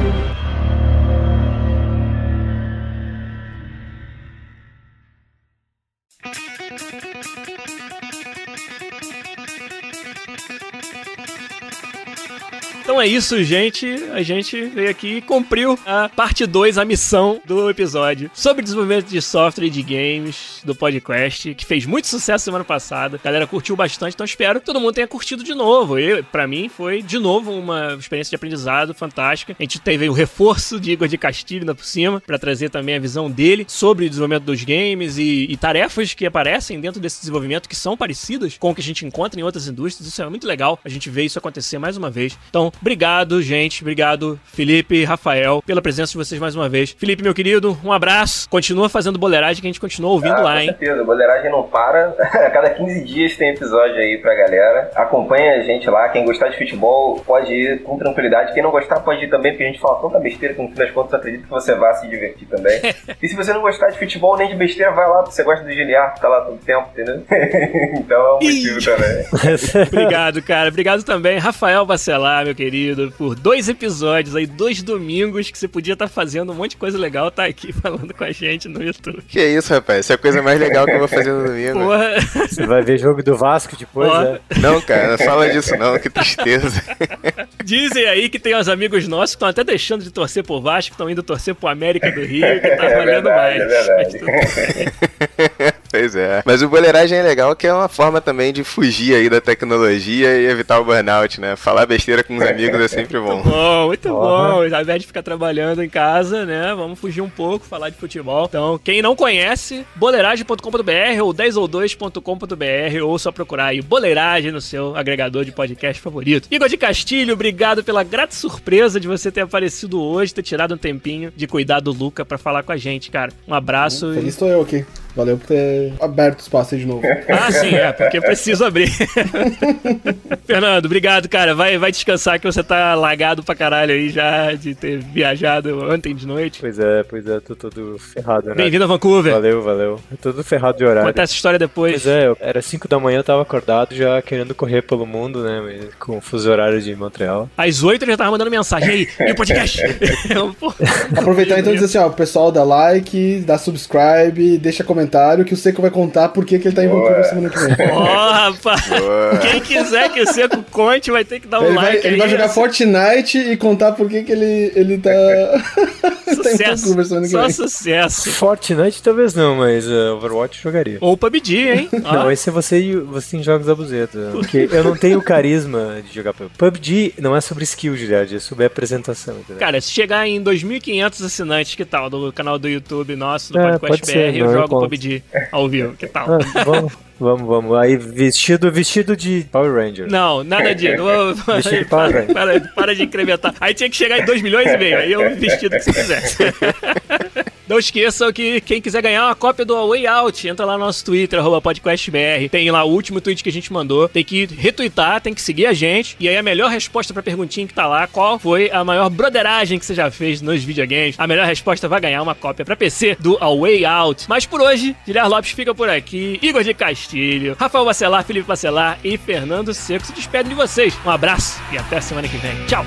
Então é isso, gente. A gente veio aqui e cumpriu a parte 2, a missão do episódio sobre desenvolvimento de software e de games do podcast, que fez muito sucesso semana passada. A galera curtiu bastante, então espero que todo mundo tenha curtido de novo. E para mim foi de novo uma experiência de aprendizado fantástica. A gente teve o reforço de Igor de Castilho ainda por cima para trazer também a visão dele sobre o desenvolvimento dos games e, e tarefas que aparecem dentro desse desenvolvimento que são parecidas com o que a gente encontra em outras indústrias. Isso é muito legal. A gente vê isso acontecer mais uma vez. Então, obrigado, gente. Obrigado, Felipe e Rafael, pela presença de vocês mais uma vez. Felipe, meu querido, um abraço. Continua fazendo boleiragem que a gente continua ouvindo Ah, lá, com hein? certeza, a boleiragem não para. A cada 15 dias tem episódio aí pra galera. Acompanha a gente lá. Quem gostar de futebol pode ir com tranquilidade. Quem não gostar pode ir também, porque a gente fala tanta besteira que no fim das contas acredito que você vai se divertir também. e se você não gostar de futebol nem de besteira, vai lá, porque você gosta do Giliar, que tá lá todo tempo, entendeu? então é um motivo também. Obrigado, cara. Obrigado também, Rafael Bacelar, meu querido, por dois episódios aí, dois domingos que você podia estar fazendo um monte de coisa legal, tá aqui falando com a gente no YouTube. Que isso, rapaz? Essa é a coisa mais legal que eu vou fazer no domingo. Porra, Você vai ver jogo do Vasco depois, Ó. né? Não, cara, não fala disso não, que tristeza. dizem aí que tem uns amigos nossos que estão até deixando de torcer por Vasco, que estão indo torcer pro América do Rio, que tá É valendo verdade, mais. é verdade. Mas tudo- Pois é. Mas o boleiragem é legal que é uma forma também de fugir aí da tecnologia e evitar o burnout, né? Falar besteira com os amigos é sempre bom. Bom, muito bom. Ao invés de ficar trabalhando em casa, né? Vamos fugir um pouco, falar de futebol. Então, quem não conhece, boleiragem.com.br ou 10ou2.com.br ou só procurar aí Boleiragem no seu agregador de podcast favorito. Igor de Castilho, obrigado pela grata surpresa de você ter aparecido hoje, ter tirado um tempinho de cuidar do Luca pra falar com a gente, cara. Um abraço. Feliz estou eu aqui. Valeu por ter aberto o espaço aí de novo. Ah, sim, é, porque eu preciso abrir. Fernando, obrigado, cara. Vai, vai descansar que você tá lagado pra caralho aí já de ter viajado ontem de noite. Pois é, pois é, tô todo ferrado, né? Bem-vindo a Vancouver. Valeu, valeu. Eu tô todo ferrado de horário. Conta essa história depois. Pois é, eu- era 5 da manhã, eu tava acordado já querendo correr pelo mundo, né? Com o fuso horário de Montreal. Às oito eu já tava mandando mensagem. E aí, e o podcast? Eu, Aproveitar então e dizer assim, ó, o pessoal dá like, dá subscribe, deixa comentário que o Seco vai contar por que que ele tá em Vancouver semana que vem. Ó, rapaz. Quem quiser que o Seco conte vai ter que dar um Ele vai, like ele aí. vai jogar Fortnite e contar por que que ele, ele tá, tá em Sucesso. Vancouver semana que Só vem. sucesso. Fortnite talvez não, mas uh, Overwatch jogaria. Ou PUBG, hein? Ó. Não, esse é você e você em jogos da buzeta. Porque eu não tenho carisma de jogar PUBG. PUBG não é sobre skill, Giliard, é sobre apresentação, entendeu? Cara, se chegar em 2.500 assinantes, que tal? Do canal do YouTube nosso, do É, Podcast pode ser, BR, eu jogo conto. PUBG ao vivo, que tal? Ah, vamos, vamos, vamos. Aí vestido, vestido de Power Ranger. Não, nada disso. Deixa ele para, para, para, para de incrementar. Aí tinha que chegar em 2 milhões e meio. Aí eu vestido que você quisesse. Não esqueçam que quem quiser ganhar uma cópia do Way Out, entra lá no nosso Twitter, arroba podcastbr. Tem lá o último tweet que a gente mandou. Tem que retweetar, tem que seguir a gente. E aí a melhor resposta pra perguntinha que tá lá, qual foi a maior broderagem que você já fez nos videogames? A melhor resposta vai ganhar uma cópia pra PC do A Way Out. Mas por hoje, Guilherme Lopes fica por aqui. Igor de Castilho, Rafael Bacelar, Felipe Bacelar e Fernando Seco se despedem de vocês. Um abraço e até semana que vem. Tchau!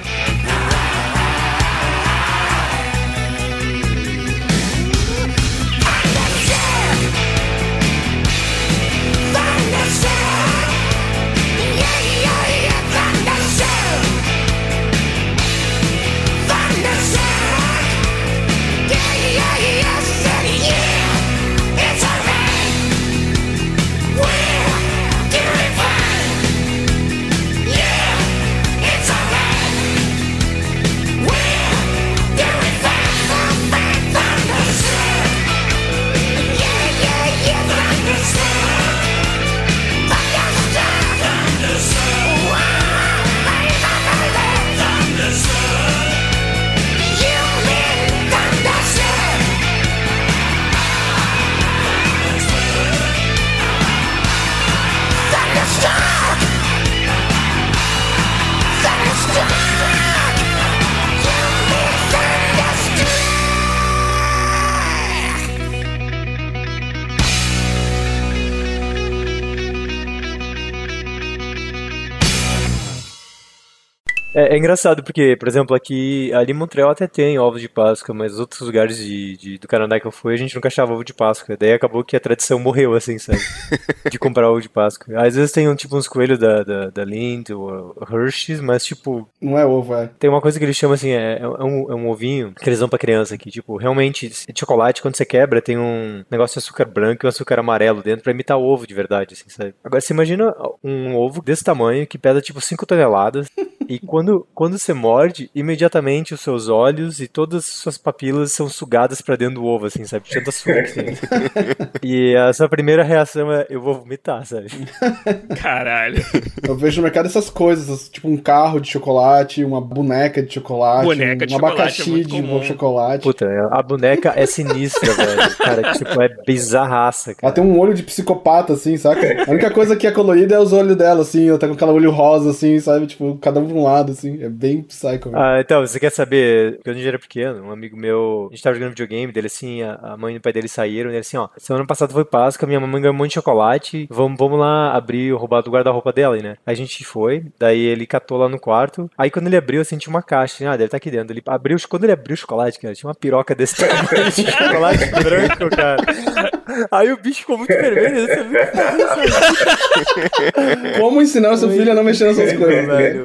É, é engraçado porque, por exemplo, aqui ali em Montreal até tem ovos de Páscoa, mas outros lugares de, de- do Canadá que eu fui a gente nunca achava ovo de Páscoa. Daí acabou que a tradição morreu, assim, sabe? De comprar ovo de Páscoa. Às vezes tem um, tipo uns coelhos da, da, da Lindt ou Hershey's, mas tipo, Não é ovo, é. tem uma coisa que eles chamam assim, é, é um, é um ovinho que eles dão pra criança aqui. Tipo, realmente, de chocolate, quando você quebra, tem um negócio de açúcar branco e um açúcar amarelo dentro pra imitar o ovo de verdade, assim, sabe? Agora, você imagina um ovo desse tamanho que pesa tipo 5 toneladas E quando, quando você morde, imediatamente os seus olhos e todas as suas papilas são sugadas pra dentro do ovo, assim, sabe? Açúcar que tem. E a sua primeira reação é: eu vou vomitar, sabe? Caralho. Eu vejo no mercado essas coisas, tipo um carro de chocolate, uma boneca de chocolate, Boneca de um chocolate é abacaxi muito de comum. chocolate. Puta, a boneca é sinistra, velho. Cara, tipo, é bizarraça, Ela cara. tem um olho de psicopata, assim, saca? A única coisa que é colorida é os olhos dela, assim. Ela tá com aquele olho rosa, assim, sabe? Tipo, cada um um lado, assim. É bem psycho. mesmo. Ah, então, você quer saber? Quando a gente era pequeno, um amigo meu, a gente tava jogando videogame dele, assim, a, mãe e o pai dele saíram, e ele assim, ó, semana passada foi Páscoa, minha mamãe ganhou um monte de chocolate, vamos, vamos lá abrir o roubado do guarda-roupa dela, né? Aí a gente foi, daí ele catou lá no quarto, aí quando ele abriu, assim, tinha uma caixa, assim, ah, deve estar aqui dentro. Ele abriu, quando ele abriu o chocolate, cara, tinha uma piroca desse tamanho de chocolate branco, cara. Aí o bicho ficou muito vermelho, você viu? Como ensinar o seu filho a não mexer nessas coisas? velho.